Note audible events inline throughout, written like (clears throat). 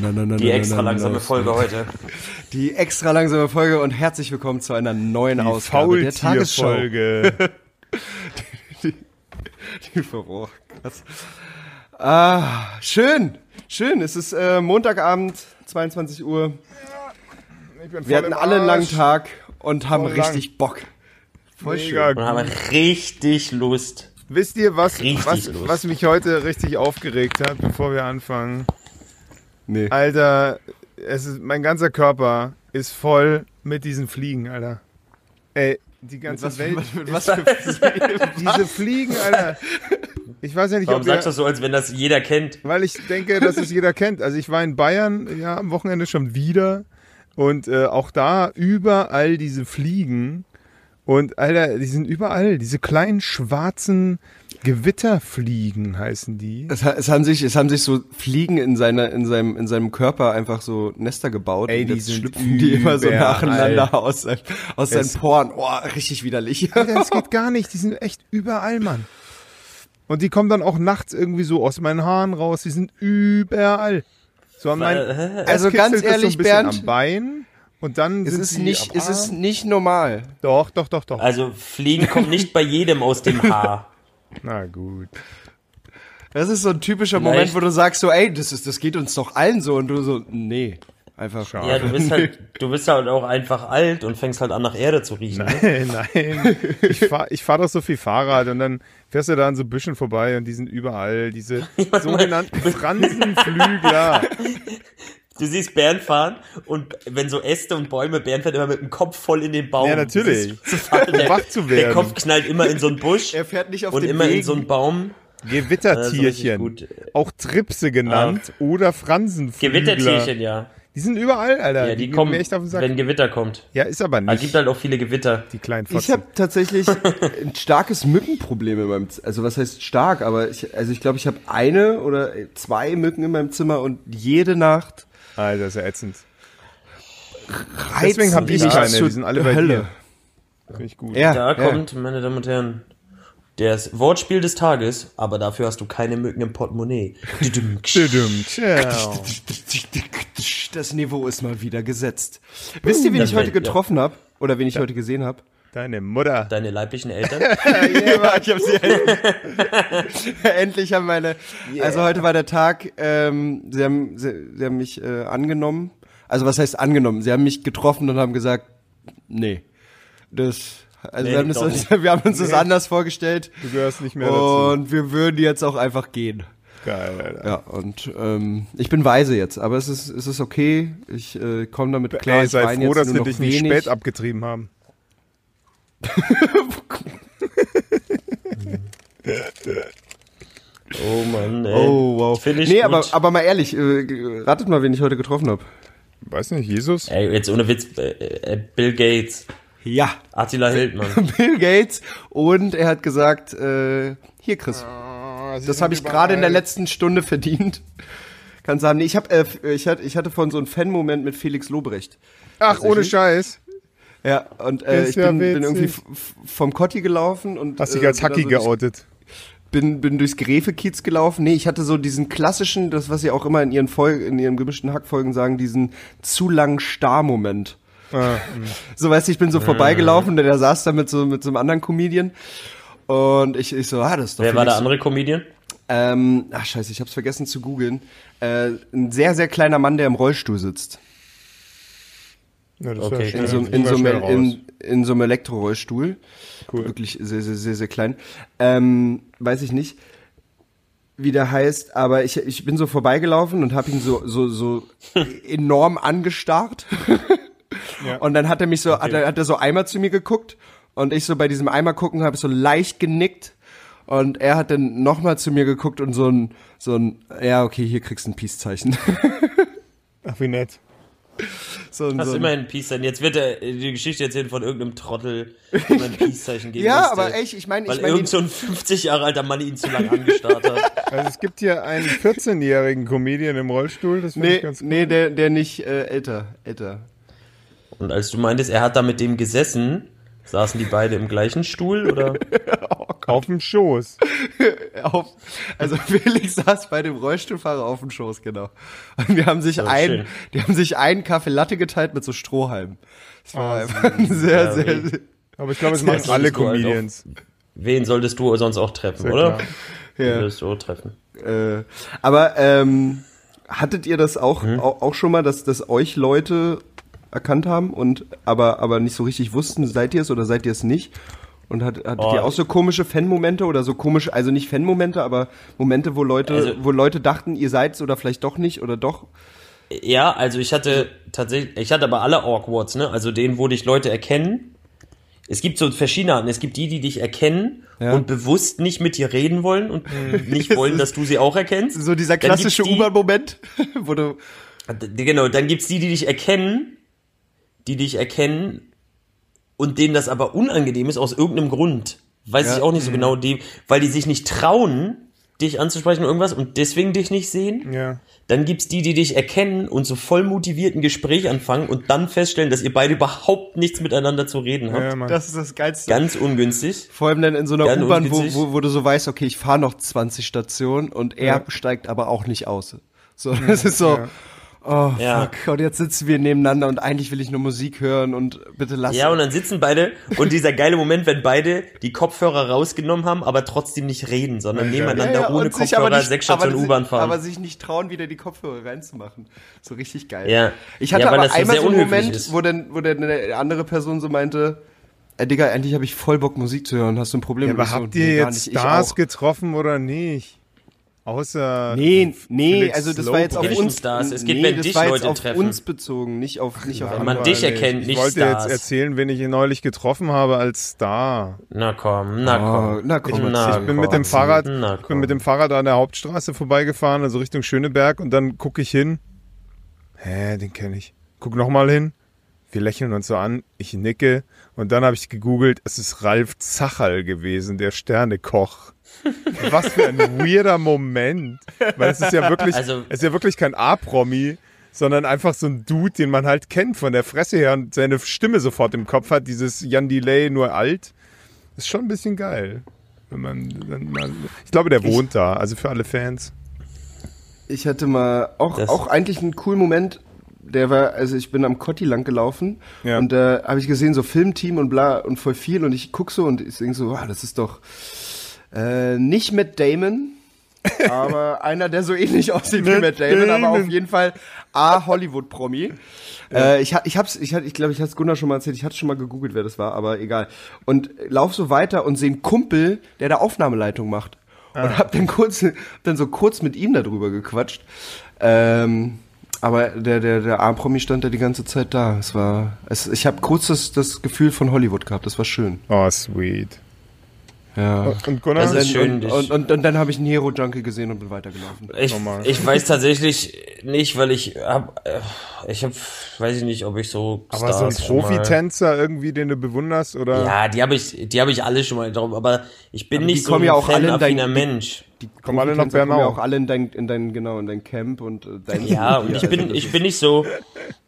Na, na, na, Die na, extra langsame Folge heute. (laughs) Die extra langsame Folge und herzlich willkommen zu einer neuen Die Ausgabe der Tagesschau. Faultierfolge. (laughs) Die Verrohr. Ah, schön, schön. Es ist äh, Montagabend, 22 Uhr. Ich bin voll Wir hatten alle einen langen. Tag und haben Voll lang. richtig Bock. Voll Mega schön. Und haben richtig Lust. Wisst ihr, was, Richtig was, was mich heute richtig aufgeregt hat, bevor wir anfangen? Nee. Alter, es ist, mein ganzer Körper ist voll mit diesen Fliegen, Alter. Ey, die ganze Was, Welt. mit was für (laughs) Diese Fliegen, Alter. Ich weiß ja nicht, Warum ob sagst du das so, als wenn das jeder kennt? Weil ich denke, dass es jeder kennt. Also ich war in Bayern ja am Wochenende schon wieder und äh, auch da überall diese Fliegen und Alter, die sind überall diese kleinen schwarzen Gewitterfliegen heißen die. Es, es, haben sich, es haben sich so Fliegen in, seiner, in, seinem, in seinem Körper einfach so Nester gebaut. Ey, die sind schlüpfen die immer so nacheinander aus, sein- aus seinen Poren. Oh, richtig widerlich. (laughs) Alter, das geht gar nicht. Die sind echt überall, Mann. Und die kommen dann auch nachts irgendwie so aus meinen Haaren raus. Die sind überall. So an meinen, Also ganz ehrlich, so Bernd, am Bein und dann es sind ist sie nicht, am es ist nicht normal. Doch, doch, doch, doch. Also Fliegen kommen nicht bei jedem aus dem Haar. (laughs) Na gut. Das ist so ein typischer Vielleicht- Moment, wo du sagst so, ey, das ist, das geht uns doch allen so und du so, nee, einfach. Ja, du bist (laughs) halt, du bist halt auch einfach alt und fängst halt an nach Erde zu riechen. Ne? Nein, nein. Ich fahre ich fahr doch so viel Fahrrad und dann fährst du da an so Büschen vorbei und die sind überall, diese (laughs) sogenannten Fransenflügler. (laughs) Du siehst Bernd fahren und wenn so Äste und Bäume, Bernd fährt immer mit dem Kopf voll in den Baum. Ja, natürlich. (laughs) Zu fahren. Der, wach zu der werden. Kopf knallt immer in so einen Busch Er fährt nicht auf und den immer in Wegen. so einen Baum. Gewittertierchen. gut. Auch Tripse genannt oder Fransenflügler. Gewittertierchen, ja. Die sind überall, Alter. Ja, die, gehen kommen, mir echt auf den Sack. wenn Gewitter kommt. ja, ist aber Es gibt nicht halt auch viele Gewitter. die kleinen Ich Fotzen. habe tatsächlich (laughs) ein starkes Mückenproblem in meinem, Z also was heißt stark, aber ich, also ich glaube, ich habe eine oder zwei Mücken in meinem Zimmer und jede Nacht Alter, ist ja ätzend. reizen Deswegen hab die ich mich keine, die sind alle bei Hölle. dir. Finde ich gut. Ja, Da ja. kommt, meine Damen und Herren, das Wortspiel des Tages, aber dafür hast du keine Mücken im Portemonnaie. Das Niveau ist mal wieder gesetzt. Wisst ihr, wen ich heute getroffen habe? Oder wen ich heute gesehen habe? Deine Mutter. Deine leiblichen Eltern. (laughs) Ja, ich hab sie endlich, (laughs) endlich haben meine. Also heute war der Tag. Ähm, sie haben, sie, sie haben mich äh, angenommen. Also was heißt angenommen? Sie haben mich getroffen und haben gesagt, nee, das. Also Nee, wir haben, das, uns, (laughs) wir haben uns das anders vorgestellt Du gehörst nicht mehr dazu. und wir würden jetzt auch einfach gehen. Geil, Alter. Ja, und ähm, ich bin weise jetzt, aber es ist, es ist okay. Ich äh, komme damit klar. Ey, ich sei froh, jetzt dass noch dich nicht spät abgetrieben haben. Oh Mann, ey. Oh, wow. Finde ich nee, gut. aber, aber mal ehrlich, äh, ratet mal, wen ich heute getroffen habe. Weiß nicht, Jesus? Ey, jetzt ohne Witz, äh, äh, Bill Gates, Ja, Attila Hildmann. (laughs) Bill Gates. Und er hat gesagt, äh, hier Chris, das habe ich gerade in der letzten Stunde verdient. Kannst sagen, nee, ich, hab, äh, ich, hatte, ich hatte von so einem Fan-Moment mit Felix Lobrecht. Ach, ohne Scheiß. Ja, und äh, ich ja bin, bin irgendwie vom Kotti gelaufen und Hast dich äh, als Hacki so geoutet. bin, bin durchs Gräfe-Kiez gelaufen. Nee, ich hatte so diesen klassischen, das, was sie auch immer in ihren Folgen, in ihren gemischten Hackfolgen sagen, diesen zu langen Star-Moment. Ah, (laughs) So, weißt du, ich bin so vorbeigelaufen, der, der saß da mit so, mit so einem anderen Comedian. Und ich, ich so, ah, das ist doch Wer war der Felix- andere Comedian? Ähm, ach, scheiße, ich hab's vergessen zu googeln. Äh, ein sehr, sehr kleiner Mann, der im Rollstuhl sitzt. Ja, Okay, in so, in so, einem- in, in so einem Elektrorollstuhl. Cool. Wirklich sehr, sehr, sehr, sehr klein. Ähm, weiß ich nicht, wie der heißt, aber ich, ich bin so vorbeigelaufen und habe ihn so, so, so enorm angestarrt. (laughs) Ja. Und dann hat er mich so, hat, er, hat er so einmal zu mir geguckt und ich so bei diesem einmal gucken habe so leicht genickt und er hat dann nochmal zu mir geguckt und so ein, so ein, ja, okay, hier kriegst du ein Peace-Zeichen. (laughs) Ach, wie nett. (laughs) so ein, Hast so ein immerhin ein Peace-Zeichen. Jetzt wird er die Geschichte erzählen von irgendeinem Trottel, der ein (laughs) Peace-Zeichen geben Ja, musste, aber echt, ich meine, Weil ich meine, irgend so ein 50 Jahre alter Mann ihn zu lange angestarrt hat. (laughs) Also es gibt hier einen 14-jährigen Comedian im Rollstuhl, das finde ich nee, ganz gut. nee, der, der nicht äh, älter, älter. Und als du meintest, er hat da mit dem gesessen, saßen die beide im gleichen Stuhl oder? (laughs) Auf dem Schoß. (laughs) Auf, also Felix saß bei dem Rollstuhlfahrer auf dem Schoß, genau. Und wir haben sich Ja, ein, schön. die haben sich einen Kaffee Latte geteilt mit so Strohhalmen. Das war einfach ein sehr, Ja, sehr, wie- Aber ich glaube, es machen alle solltest du halt Comedians. Wen solltest du sonst auch treffen, Sehr oder? klar. Wen ja. würdest du auch treffen? Äh, aber ähm, hattet ihr das auch, Hm? auch, auch schon mal, dass, dass euch Leute erkannt haben und aber, aber nicht so richtig wussten, seid ihr es oder seid ihr es nicht? Und hat, hattet Oh. ihr auch so komische Fan-Momente oder so komische, also nicht Fan-Momente, aber Momente, wo Leute, Also- wo Leute dachten, ihr seid's oder vielleicht doch nicht oder doch? Ja, also ich hatte tatsächlich, ich hatte aber alle Awkwards, ne? Also den, wo dich Leute erkennen. Es gibt so verschiedene Arten. Es gibt die, die dich erkennen Ja. und bewusst nicht mit dir reden wollen und nicht (laughs) wollen, dass du sie auch erkennst. So dieser klassische U-Bahn-Moment, (laughs) wo du, Genau, dann gibt's die, die dich erkennen, die dich erkennen und denen das aber unangenehm ist aus irgendeinem Grund. Weiß Ja. ich auch nicht so genau, die, weil die sich nicht trauen, dich anzusprechen oder irgendwas und deswegen dich nicht sehen. Ja. Dann gibt's die, die dich erkennen und so voll motiviert ein Gespräch anfangen und dann feststellen, dass ihr beide überhaupt nichts miteinander zu reden habt. Ja, das ist das Geilste. Ganz ungünstig. Vor allem dann in so einer U-Bahn, wo, wo, wo du so weißt, okay, ich fahre noch 20 Stationen und er Ja. steigt aber auch nicht aus. So, das ist so, Ja. Oh Ja. fuck, und jetzt sitzen wir nebeneinander und eigentlich will ich nur Musik hören und bitte lass Ja, und dann sitzen beide und dieser geile Moment, wenn beide die Kopfhörer rausgenommen haben, aber trotzdem nicht reden, sondern nebeneinander ohne und sich Kopfhörer aber nicht- sechs Stationen U-Bahn fahren. Aber sich nicht trauen, wieder die Kopfhörer reinzumachen. So richtig geil. Ja. Ich hatte Ja, aber einmal so einen Moment, ist. wo dann, wo dann eine andere Person so meinte, äh, Digga, endlich habe ich voll Bock Musik zu hören. Hast du ein Problem? Ja, aber habt ihr nee, jetzt Stars getroffen oder nicht? Außer. Nee, nee, Felix also das war jetzt auf uns. Stars, es geht, nee, wenn das dich war jetzt Leute auf treffen. uns bezogen, nicht auf nicht auf Wenn man dich erkennt, ich nicht wollte Stars. jetzt erzählen, wen ich neulich getroffen habe als Star. Na komm, na Oh, komm. na komm, na ich bin mit komm. dem Fahrrad, Na ich bin mit dem Fahrrad an der Hauptstraße vorbeigefahren, also Richtung Schöneberg, und dann gucke ich hin. Hä, den kenne ich. Guck nochmal hin. Wir lächeln uns so an. Ich nicke. Und dann habe ich gegoogelt. Es ist Ralf Zacherl gewesen, der Sternekoch. Was für ein weirder Moment. Weil es ist ja wirklich, Also- es ist ja wirklich kein A-Promi, sondern einfach so ein Dude, den man halt kennt von der Fresse her und seine Stimme sofort im Kopf hat. Dieses Jan Delay nur alt. Ist schon ein bisschen geil. Wenn man, wenn man, ich glaube, der wohnt da. Also für alle Fans. Ich hatte mal auch, auch eigentlich einen coolen Moment. Der war, also ich bin am Kotti lang gelaufen Ja. und da habe ich gesehen, so Filmteam und bla und voll viel und ich guck so und ich denke so, wow, das ist doch äh, nicht Matt Damon, (laughs) aber einer, der so ähnlich aussieht wie Matt Damon, aber auf jeden Fall A Hollywood-Promi. Äh, ich, ich hab's, ich, ich glaube, ich hatte es Gunnar schon mal erzählt, ich hatte schon mal gegoogelt, wer das war, aber egal. Und lauf so weiter und sehe einen Kumpel, der da Aufnahmeleitung macht. Und hab dann kurz, dann so kurz mit ihm darüber gequatscht. Ähm, aber der, der, der A-Promi stand da die ganze Zeit da. Es war, es, ich habe kurz das, das Gefühl von Hollywood gehabt. Das war schön. Oh, sweet. Ja. Und Gunnar, Das ist schön, und, und, und, und dann habe ich einen Hero-Junkie gesehen und bin weitergelaufen. Ich, Normal. ich weiß tatsächlich nicht, weil ich hab, äh, ich hab, weiß ich nicht, ob ich so aber so ein Stars schon mal- Profitänzer irgendwie, den du bewunderst, oder? Ja, die habe ich, die habe ich alle schon mal drauf, aber ich bin Aber die nicht so kommen ein ja auch alle dein- Mensch. Die Kommen alle nach Profitänzer kommen ja Bernau. auch alle in dein, in dein, genau, in dein Camp und äh, dein Ja, (laughs) und ich Also bin, das ich bin nicht so,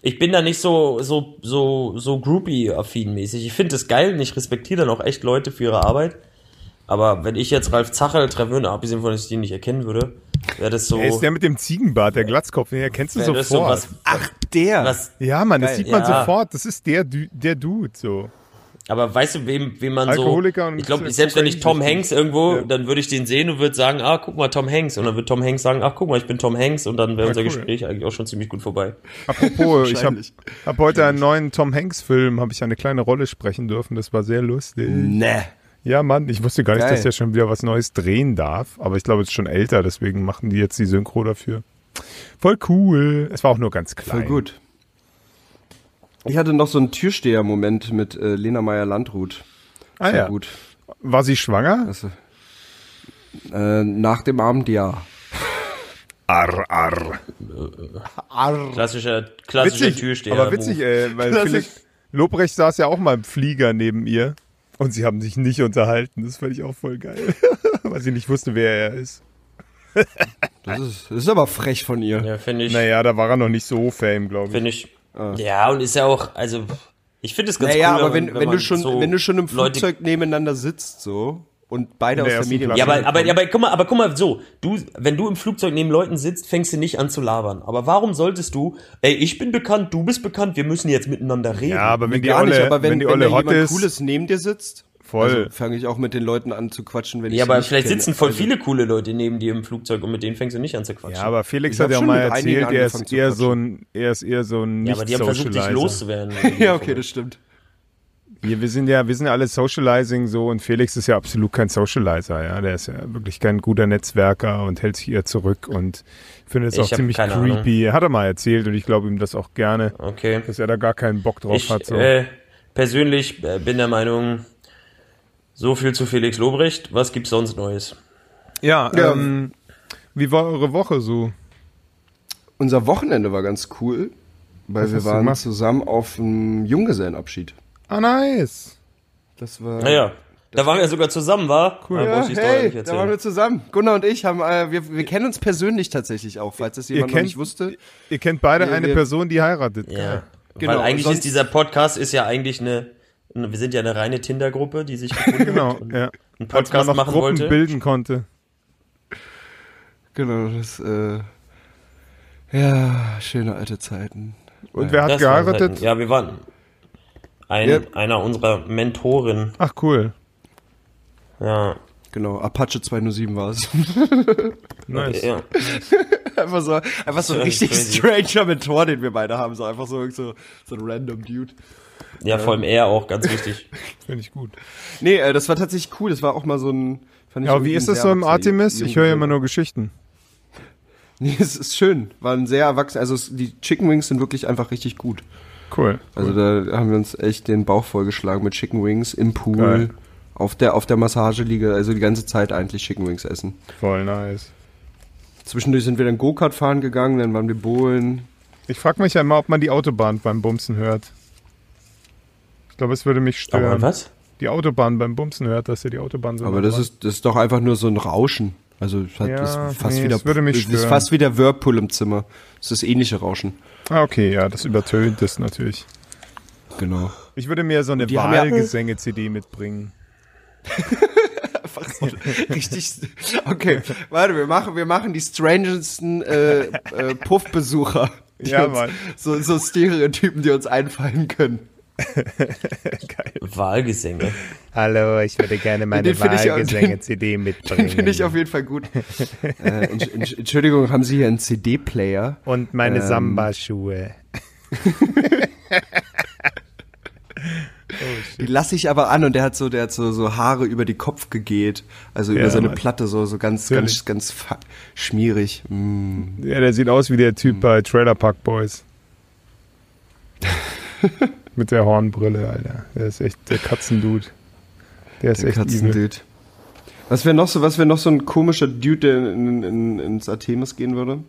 ich bin da nicht so, so, so, so groupie-affin mäßig. Ich finde es geil und ich respektiere dann auch echt Leute für ihre Arbeit. Aber wenn ich jetzt Ralf Zacherl treffen würde, abgesehen von, dass ich den nicht erkennen würde, wäre das so, Er ist der mit dem Ziegenbart, der Glatzkopf, den erkennst du das so sofort. was, Ach, der. was, ja, Mann, das Geil. sieht man Ja. sofort. Das ist der, der Dude, so. aber weißt du, wem, wem man so, Alkoholiker und ich glaube, selbst wenn ich Tom Hanks irgendwo, Ja. dann würde ich den sehen und würde sagen, ah, guck mal, Tom Hanks. Und dann wird Tom Hanks sagen, ach, guck mal, ich bin Tom Hanks. Und dann wäre Ja, unser cool. Gespräch eigentlich auch schon ziemlich gut vorbei. Apropos, ich habe hab heute einen neuen Tom Hanks-Film, habe ich eine kleine Rolle sprechen dürfen. Das war sehr lustig. Ne. Ja, Mann, ich wusste gar nicht, Geil. dass er schon wieder was Neues drehen darf. Aber ich glaube, es ist schon älter, deswegen machen die jetzt die Synchro dafür. Voll cool. Es war auch nur ganz klein. Voll gut. Ich hatte noch so einen Türsteher-Moment mit äh, Lena Meyer-Landrut. Ah War ja. gut. War sie schwanger? Also, äh, nach dem Abend ja. Arr, arr. Arr. Klassischer, klassischer Witzig, Türsteher. aber witzig, ey, weil Klassisch. Felix Lobrecht saß ja auch mal im Flieger neben ihr und sie haben sich nicht unterhalten. Das fand ich auch voll geil, (laughs) weil sie nicht wusste, wer er ist. Das ist, das ist aber frech von ihr. Ja, finde ich. Naja, da war er noch nicht so fame, glaube ich. Finde ich. Ja, und ist ja auch, also, ich finde es ganz Naja, cool. aber wenn, wenn, du man schon, so wenn du schon im Leute- Flugzeug nebeneinander sitzt, so, und beide aus der Medien. Ja, aber, aber, aber guck mal, aber guck mal, so, du, wenn du im Flugzeug neben Leuten sitzt, fängst du nicht an zu labern. Aber warum solltest du, ey, ich bin bekannt, du bist bekannt, wir müssen jetzt miteinander reden. Ja, aber wenn die gar nicht, Olle, aber wenn, wenn die wenn Olle da hot jemand ist, Cooles neben dir sitzt, voll. also fange ich auch mit den Leuten an zu quatschen, wenn ich Ja, aber nicht vielleicht kenne. sitzen voll Also, viele coole Leute neben dir im Flugzeug und mit denen fängst du nicht an zu quatschen. ja, aber Felix Ich hat ja mal erzählt, er ist eher so ein, er ist eher so ein Ja, aber die haben versucht, dich loszuwerden. (laughs) Ja, okay, das stimmt. Wir, wir sind ja, wir sind ja alle Socializing so und Felix ist ja absolut kein Socializer, ja. Der ist ja wirklich kein guter Netzwerker und hält sich eher zurück und findet es auch ziemlich creepy. Hat er mal erzählt und ich glaube ihm das auch gerne, Okay. dass er da gar keinen Bock drauf Ich hat. So. äh, persönlich äh, bin der Meinung, so viel zu Felix Lobrecht. Was gibt's sonst Neues? ja, Ja. Ähm, wie war eure Woche so? Unser Wochenende war ganz cool, weil Was wir waren zusammen auf einem Junggesellenabschied. Ah, nice. Das war. Naja, da waren wir sogar zusammen, war? Cool. Ja, hey, da waren wir zusammen. Gunnar und ich haben, äh, wir, wir kennen uns persönlich tatsächlich auch, falls das jemand noch kennt- nicht wusste. Ihr kennt beide Wir- eine wir- Person, die heiratet. Ja. Genau, Weil eigentlich ist dieser Podcast ist ja eigentlich eine, wir sind ja eine reine Tinder-Gruppe, die sich (laughs) Genau, ja. einen Als man Podcast noch machen Gruppen wollte. bilden konnte. Genau, das, äh, ja, schöne alte Zeiten. Und wer hat geheiratet? halt- Ja, wir waren ein, Ja. einer unserer Mentoren. Ach, cool. Ja. Genau, Apache 207 war es. (laughs) Nice. ja. (laughs) einfach so, einfach so ein richtig crazy. stranger Mentor, den wir beide haben. So einfach so, so, so ein random Dude. Ja, vor allem er auch, ganz wichtig. (laughs) Finde ich gut. Nee, äh, das war tatsächlich cool. Das war auch mal so ein. Fand ich Ja, wie ist das so im Artemis? Ich höre ja immer nur Geschichten. Nee, es ist schön. War ein sehr erwachsen. Also es, die Chicken Wings sind wirklich einfach richtig gut. Cool. Also da haben wir uns echt den Bauch vollgeschlagen mit Chicken Wings im Pool, Geil. auf der auf der Massageliege. Also die ganze Zeit eigentlich Chicken Wings essen. Voll nice. Zwischendurch sind wir dann Go-Kart fahren gegangen, dann waren wir bowlen. Ich frage mich ja immer, ob man die Autobahn beim Bumsen hört. Ich glaube, es würde mich Aber stören. was? Die Autobahn beim Bumsen hört, dass ihr die Autobahn so Aber das ist, das ist doch einfach nur so ein Rauschen. Also es hat, Ja, ist fast nee, wieder, das würde mich das ist stören. fast wie der Whirlpool im Zimmer. Das ist das ähnliche Rauschen. Ah, okay, ja, das übertönt es natürlich. Genau. Ich würde mir so eine Wahlgesänge-CD mitbringen. (laughs) Einfach so richtig. Okay, warte, wir machen, wir machen die strangesten äh, äh, Puffbesucher. Ja, Mann. So, so Stereotypen, die uns einfallen können. (laughs) Wahlgesänge. Hallo, ich würde gerne meine Wahlgesänge-CD mitbringen. Den finde ich auf jeden Fall gut. (laughs) äh, Entsch- Entsch- Entschuldigung, haben Sie hier einen CD-Player? Und meine Ähm. Samba-Schuhe. (laughs) Die lasse ich aber an und der hat so, der hat so, so Haare über die Kopf gegeht. Also über Ja, seine Mann. Platte, so, so ganz, Natürlich. ganz, ganz schmierig. Mm. Ja, der sieht aus wie der. Typ bei Trailer Park Boys. Mit der Hornbrille, Alter. Der ist echt der Katzendude. Der ist Der echt evil. Katzendude. Was wäre noch so, was wäre noch so ein komischer Dude, der in, in, ins Artemis gehen würde?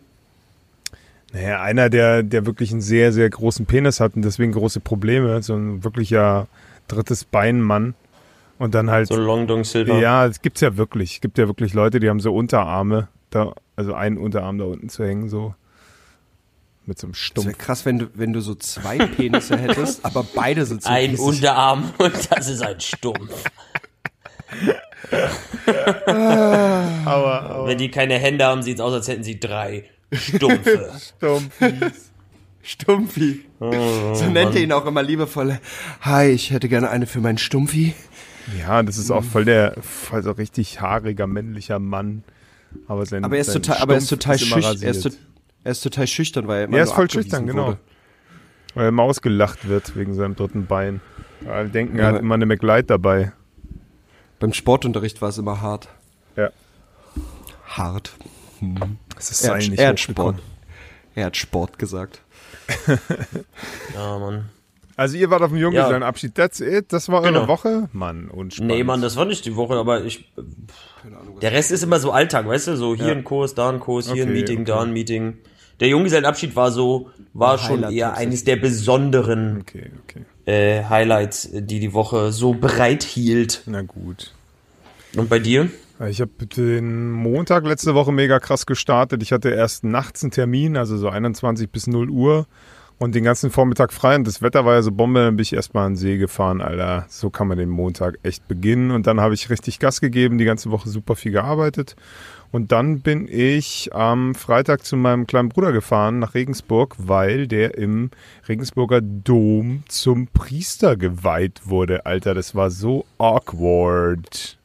Naja, einer, der, der wirklich einen sehr, sehr großen Penis hat und deswegen große Probleme. So ein wirklicher drittes Beinmann. Und dann halt. So Long Dong Silver. ja, es gibt's ja wirklich. Es gibt ja wirklich Leute, die haben so Unterarme. Da, also einen Unterarm da unten zu hängen, so. Mit so einem Das Stumpf. wäre krass, wenn du, wenn du so zwei Penisse (laughs) hättest, aber beide sind so Ein riesig. Unterarm und das ist ein Stumpf. (laughs) Aua, aua. Wenn die keine Hände haben, sieht es aus, als hätten sie drei Stumpfe. (laughs) Stumpfies. Stumpfi. so nennt er ihn auch immer liebevoll. Hi, ich hätte gerne eine für meinen Stumpfi. Ja, das ist auch voll der, voll so richtig haariger männlicher Mann. Aber, sein, Aber er ist total, aber er ist total schüchtern. Er ist, total schüchtern, weil er immer Er ist voll schüchtern, genau. wurde. Weil er immer ausgelacht wird wegen seinem dritten Bein. Alle denken, er Ja, hat immer eine McLeod dabei. Beim Sportunterricht war es immer hart. Ja. Hart. Das ist Er sein hat, nicht er, hat. Sport. er hat Sport gesagt. Ja, Mann. Also ihr wart auf dem Junggesellenabschied, that's it? Das war eure Genau. Woche? Mann, unspannend. Nee, Mann, das war nicht die Woche, aber ich. Der Rest ist immer so Alltag, weißt du? So hier Ja. ein Kurs, da ein Kurs, hier ein Okay, Meeting, okay. da ein Meeting. Der Junggesellenabschied war so, war schon eher eines der besonderen Okay, okay. äh, Highlights, die die Woche so bereit hielt. Na gut. Und bei dir? Ich habe den Montag letzte Woche mega krass gestartet. Ich hatte erst nachts einen Termin, also so 21 bis 0 Uhr und den ganzen Vormittag frei. Und das Wetter war ja so Bombe, dann bin ich erstmal an den See gefahren, Alter. So kann man den Montag echt beginnen. Und dann habe ich richtig Gas gegeben, die ganze Woche super viel gearbeitet. Und dann bin ich am Freitag zu meinem kleinen Bruder gefahren nach Regensburg, weil der im Regensburger Dom zum Priester geweiht wurde. Alter, das war so awkward.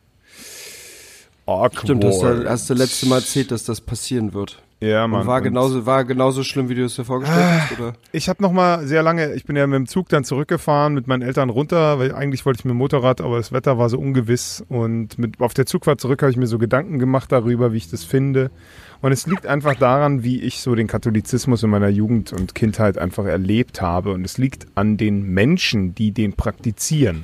Awkward. Stimmt, das hast du- hast du letzte Mal erzählt, dass das passieren wird. Ja, Mann. Und war Und genauso, war genauso schlimm, wie du es dir vorgestellt hast, oder? Ich habe noch mal sehr lange, ich bin ja mit dem Zug dann zurückgefahren mit meinen Eltern runter, weil eigentlich wollte ich mit dem Motorrad, aber das Wetter war so ungewiss und mit auf der Zugfahrt zurück habe ich mir so Gedanken gemacht darüber, wie ich das finde. Und es liegt einfach daran, wie ich so den Katholizismus in meiner Jugend und Kindheit einfach erlebt habe und es liegt an den Menschen, die den praktizieren.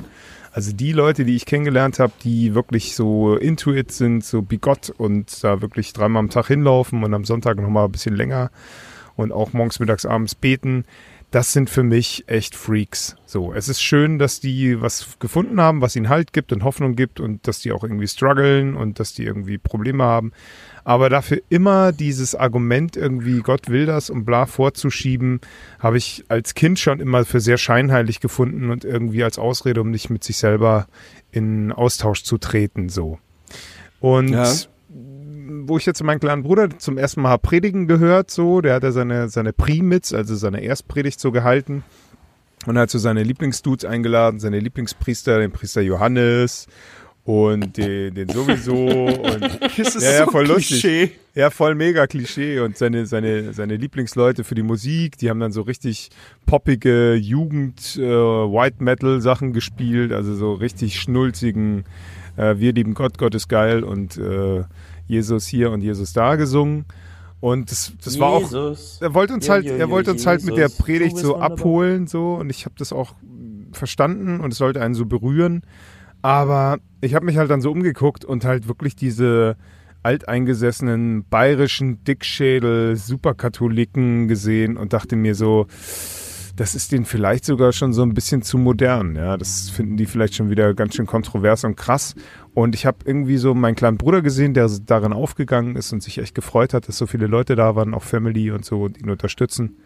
Also die Leute, die ich kennengelernt habe, die wirklich so into it sind, so bigott und da wirklich dreimal am Tag hinlaufen und am Sonntag nochmal ein bisschen länger und auch morgens, mittags, abends beten, das sind für mich echt Freaks. So, es ist schön, dass die was gefunden haben, was ihnen Halt gibt und Hoffnung gibt und dass die auch irgendwie strugglen und dass die irgendwie Probleme haben. Aber dafür immer dieses Argument irgendwie, Gott will das und bla vorzuschieben, habe ich als Kind schon immer für sehr scheinheilig gefunden und irgendwie als Ausrede, um nicht mit sich selber in Austausch zu treten, so. Und Ja. wo ich jetzt meinen kleinen Bruder zum ersten Mal predigen gehört, so, der hat ja seine, seine Primitz, also seine Erstpredigt so gehalten. Und hat so seine Lieblingsdudes eingeladen, seine Lieblingspriester, den Priester Johannes und den, den sowieso und (laughs) Das ist ja, ja, voll lustig. Ja, voll mega Klischee und seine, seine, seine Lieblingsleute für die Musik, die haben dann so richtig poppige Jugend äh, White Metal Sachen gespielt, also so richtig schnulzigen äh, Wir lieben Gott, Gott ist geil und äh, Jesus hier und Jesus da gesungen. Und das, das war auch er wollte uns Ja, halt, er ja, wollte uns halt mit der Predigt so wunderbar. abholen so und ich habe das auch verstanden und es sollte einen so berühren, aber ich habe mich halt dann so umgeguckt und halt wirklich diese alteingesessenen bayerischen Dickschädel Superkatholiken gesehen und dachte mir so, das ist denen vielleicht sogar schon so ein bisschen zu modern. Ja, das finden die vielleicht schon wieder ganz schön kontrovers und krass. Und ich habe irgendwie so meinen kleinen Bruder gesehen, der darin aufgegangen ist und sich echt gefreut hat, dass so viele Leute da waren, auch Family und so und ihn unterstützen.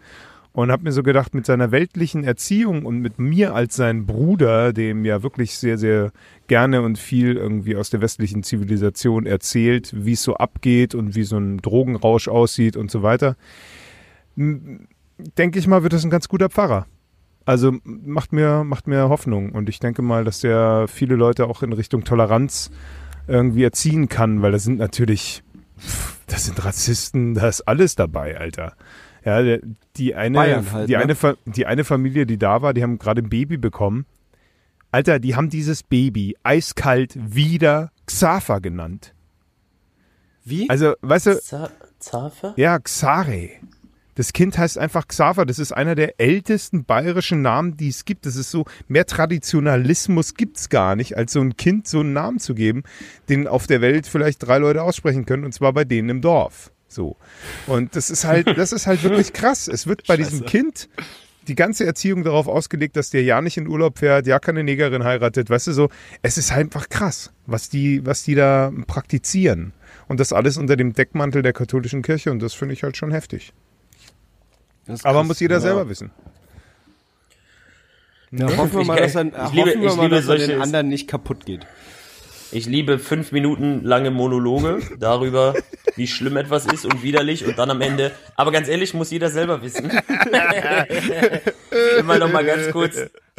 Und habe mir so gedacht, mit seiner weltlichen Erziehung und mit mir als sein Bruder, dem ja wirklich sehr, sehr gerne und viel irgendwie aus der westlichen Zivilisation erzählt, wie es so abgeht und wie so ein Drogenrausch aussieht und so weiter, denke ich mal, wird das ein ganz guter Pfarrer. Also macht mir, macht mir Hoffnung. Und ich denke mal, dass der viele Leute auch in Richtung Toleranz irgendwie erziehen kann, weil da sind natürlich, das sind Rassisten, da ist alles dabei, Alter. Ja, der, die eine, halt, die, ne? eine, Fa- die eine Familie, die da war, die haben gerade ein Baby bekommen. Alter, die haben dieses Baby eiskalt wieder Xaver genannt. Wie? Also, weißt du, Zafer? ja, Xare. Das Kind heißt einfach Xaver. Das ist einer der ältesten bayerischen Namen, die es gibt. Das ist so, mehr Traditionalismus gibt's gar nicht, als so ein Kind so einen Namen zu geben, den auf der Welt vielleicht drei Leute aussprechen können, und zwar bei denen im Dorf. So. Und das ist halt, das ist halt wirklich (laughs) krass. Es wird bei diesem Kind die ganze Erziehung darauf ausgelegt, dass der ja nicht in Urlaub fährt, ja keine Negerin heiratet, weißt du so. Es ist halt einfach krass, was die, was die da praktizieren. Und das alles unter dem Deckmantel der katholischen Kirche und das finde ich halt schon heftig. Aber krass. muss jeder Ja. selber wissen. Ja, hoffen wir mal, dass er, Ich liebe- ich liebe den anderen nicht kaputt geht. Ich liebe fünf Minuten lange Monologe darüber, wie schlimm etwas ist und widerlich und dann am Ende. Aber ganz ehrlich, muss jeder selber wissen. (laughs) Immer noch mal ganz kurz.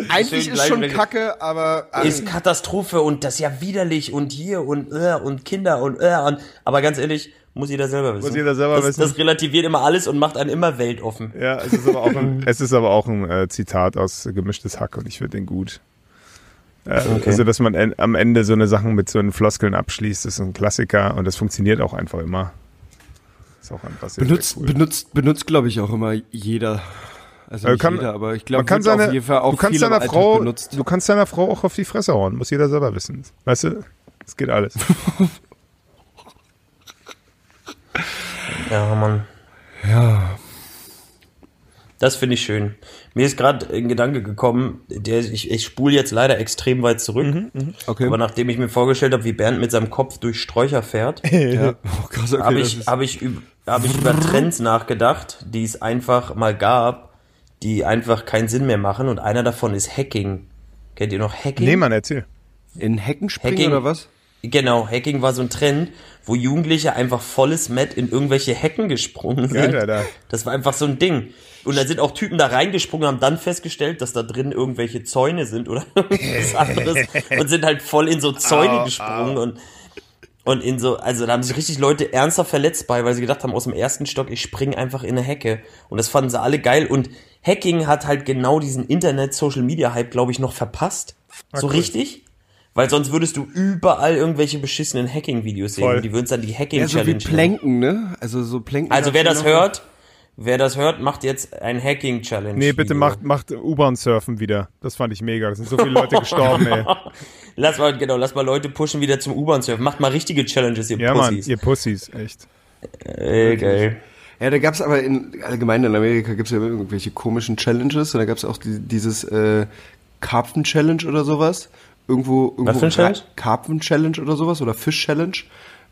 Eigentlich ist schon Kacke, aber Ist Katastrophe und das ist ja widerlich und hier und äh, und Kinder und äh, und aber ganz ehrlich, muss jeder selber wissen. Muss jeder selber das, wissen. Das relativiert immer alles und macht einen immer weltoffen. Ja, es ist aber auch ein, es ist aber auch ein äh, Zitat aus Gemischtes Hack und ich finde den gut. Äh, Also, dass man en am Ende so eine Sachen mit so einen Floskeln abschließt, ist ein Klassiker und das funktioniert auch einfach immer. Ist auch einfach sehr, benutzt, sehr cool. benutzt, benutzt, glaube ich, auch immer jeder. Also Äh, nicht kann- jeder, aber ich Man glaube, kann wird seine, auf jeden Fall auch du kannst deiner Frau, benutzt. du kannst deiner Frau auch auf die Fresse hauen. Muss jeder selber wissen. Weißt du? Es geht alles. (laughs) Ja, Mann. Ja. Das finde ich schön. Mir ist gerade ein Gedanke gekommen, der ich, ich spule jetzt leider extrem weit zurück. Mhm, Okay. Aber nachdem ich mir vorgestellt habe, wie Bernd mit seinem Kopf durch Sträucher fährt, (laughs) ja. Oh, okay, habe ich, hab ich, hab ich über Trends nachgedacht, die es einfach mal gab, die einfach keinen Sinn mehr machen. Und einer davon ist Hacking. Kennt ihr noch Hacking? nee, Mann, erzähl. in Hecken springen Hacking. oder was? Genau, Hacking war so ein Trend, wo Jugendliche einfach volles Met in irgendwelche Hecken gesprungen sind. Geil, Alter. Das war einfach so ein Ding. Und da sind auch Typen da reingesprungen, haben dann festgestellt, dass da drin irgendwelche Zäune sind oder (laughs) irgendwas (laughs) anderes und sind halt voll in so Zäune Au, gesprungen und und in so, also da haben sich richtig Leute ernsthaft verletzt bei, weil sie gedacht haben, aus dem ersten Stock, ich spring einfach in eine Hecke. Und das fanden sie alle geil. Und Hacking hat halt genau diesen Internet-Social-Media-Hype, glaube ich, noch verpasst. so cool. richtig. Weil sonst würdest du überall irgendwelche beschissenen Hacking-Videos sehen. Voll. Die würden es dann die Ja, so wie Hacking-Challenge. Planken, ne? Also so Planken. Also wer das ja hört, wer das hört, macht jetzt ein Hacking-Challenge. Nee, bitte macht, macht U-Bahn-Surfen wieder. Das fand ich mega. Da sind so viele Leute gestorben, ey. (laughs) Lass mal, genau, lass mal Leute pushen wieder zum U-Bahn-Surfen. Macht mal richtige Challenges, ihr Ja, Mann, Pussys. ihr Pussys, echt. Ey, geil. Ja, da gab's aber in allgemein in Amerika gibt's ja irgendwelche komischen Challenges und da gab's auch die, dieses äh, Karpfen-Challenge oder sowas. Irgendwo, irgendwo Was für ein Challenge? Karpfen-Challenge oder sowas oder Fisch-Challenge.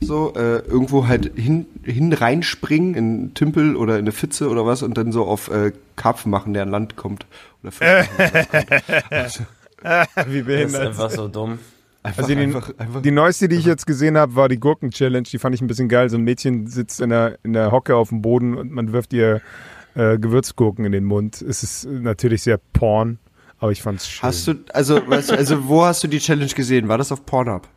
So, äh, irgendwo halt hin, hin reinspringen in einen Tümpel oder in eine Pfütze oder was und dann so auf äh, Karpfen machen, der an Land kommt. Oder Fisch machen. (laughs) Wie Das ist behindert. einfach so dumm. Einfach, Also die, einfach, einfach. die neueste, die ich jetzt gesehen habe, war die Gurken-Challenge. Die fand ich ein bisschen geil. So ein Mädchen sitzt in der, in der Hocke auf dem Boden und man wirft ihr äh, Gewürzgurken in den Mund. Es ist natürlich sehr porn, aber ich fand's schön. Hast du, also, weißt du, also wo hast du die Challenge gesehen? War das auf Pornhub?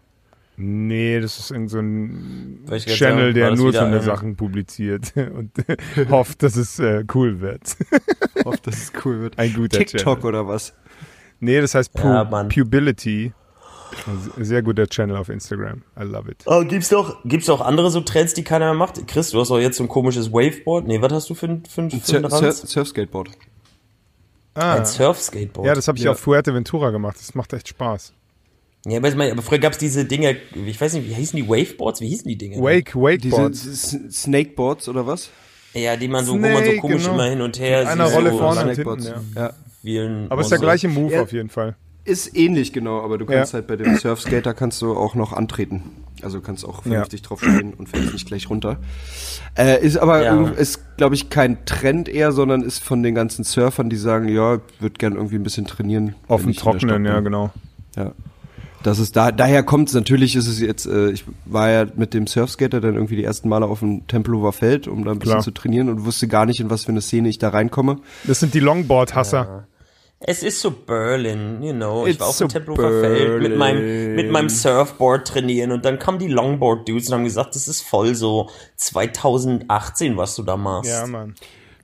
Nee, das ist irgend so ein Channel, sagen, der nur so eine ein- Sachen publiziert (laughs) und hofft, dass es äh, cool wird. (laughs) Hoffe, dass es cool wird. Ein guter TikTok Channel. oder was? Nee, das heißt Pu Ja. Pubility. Ein Sehr guter Channel auf Instagram. I love it. Aber gibt's doch, gibt's doch andere so Trends, die keiner mehr macht? Chris, du hast doch jetzt so ein komisches Waveboard. Nee, was hast du für ein, für ein, für ein Sur Sur Ranz? Surfskateboard. Ah, Ein Surfskateboard. ja, das habe ich Ja. auf Fuerteventura gemacht. Das macht echt Spaß. Ja, aber, ich meine, aber früher gab's diese Dinge, ich weiß nicht, wie hießen die Waveboards? Wie hießen die Dinge? Wake, Diese Wakeboards. S- Snakeboards oder was? Ja, die man so, wo man so Snake, komisch genau. immer hin und her Mit einer Rolle so vorne und Snakeboards. hinten, ja. Ja. Aber es ist der gleiche Move Ja. auf jeden Fall. Ist ähnlich, genau, aber du kannst Ja. halt bei dem Surfskater kannst du auch noch antreten. Also du kannst auch vernünftig drauf stehen und fällst nicht gleich runter. Äh, ist aber Ja. ist, glaube ich, kein Trend eher, sondern ist von den ganzen Surfern, die sagen, ja, würde gern irgendwie ein bisschen trainieren. Auf dem Trockenen, ja, genau. Ja. Das ist da, daher kommt es, natürlich ist es jetzt, äh, ich war ja mit dem Surfskater dann irgendwie die ersten Male auf dem Tempelhofer Feld, um da ein bisschen Klar. zu trainieren und wusste gar nicht, in was für eine Szene ich da reinkomme. Das sind die Longboard-Hasser. Es ist so Berlin, you know. It's ich war auf so dem Tempelhofer Feld mit meinem, mit meinem Surfboard trainieren und dann kamen die Longboard-Dudes und haben gesagt, das ist voll so 2018, was du da machst. Ja, Mann.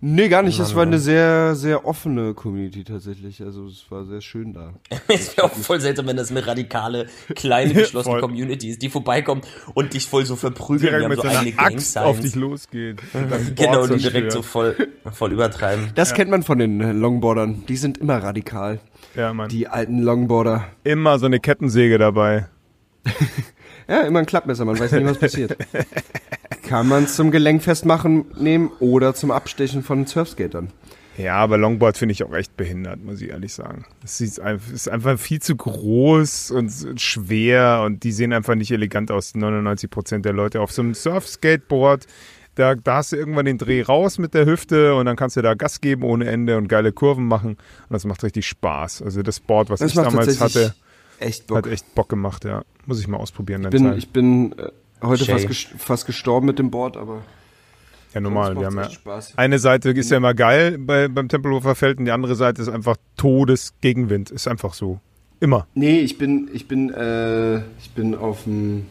Nee, gar nicht. Es war eine sehr, sehr offene Community tatsächlich. Also es war sehr schön da. (laughs) Es wäre auch voll seltsam, wenn das eine radikale, kleine, (laughs) geschlossene. Community ist, die vorbeikommt und dich voll so verprügeln. Direkt die haben mit so eigene Axt auf dich losgeht. (laughs) und dein Board Genau, die direkt so voll, voll übertreiben. Das kennt man von den Longboardern. Die sind immer radikal. Ja, Mann. Die alten Longboarder. Immer so eine Kettensäge dabei. Ja, immer ein Klappmesser, man weiß nie, was passiert. Kann man zum Gelenk festmachen nehmen oder zum Abstechen von Surfskatern. Ja, aber Longboard finde ich auch echt behindert, muss ich ehrlich sagen. Es ist einfach, viel zu groß und schwer und die sehen einfach nicht elegant aus, 99 Prozent der Leute. Auf so einem Surf-Skateboard, da, da hast du irgendwann den Dreh raus mit der Hüfte und dann kannst du da Gas geben ohne Ende und geile Kurven machen und das macht richtig Spaß. Also das Board, was Das ich damals hatte, echt hat echt Bock gemacht, ja. Muss ich mal ausprobieren. ich bin, Zeit. ich bin äh, heute fast, ges fast gestorben mit dem Board, aber ja, normal. Wir haben ja, Spaß. eine Seite ist ja immer geil bei, beim Tempelhofer Feld und die andere Seite ist einfach Todesgegenwind. Ist einfach so. Immer. Nee, ich bin, ich bin, äh, ich bin auf dem,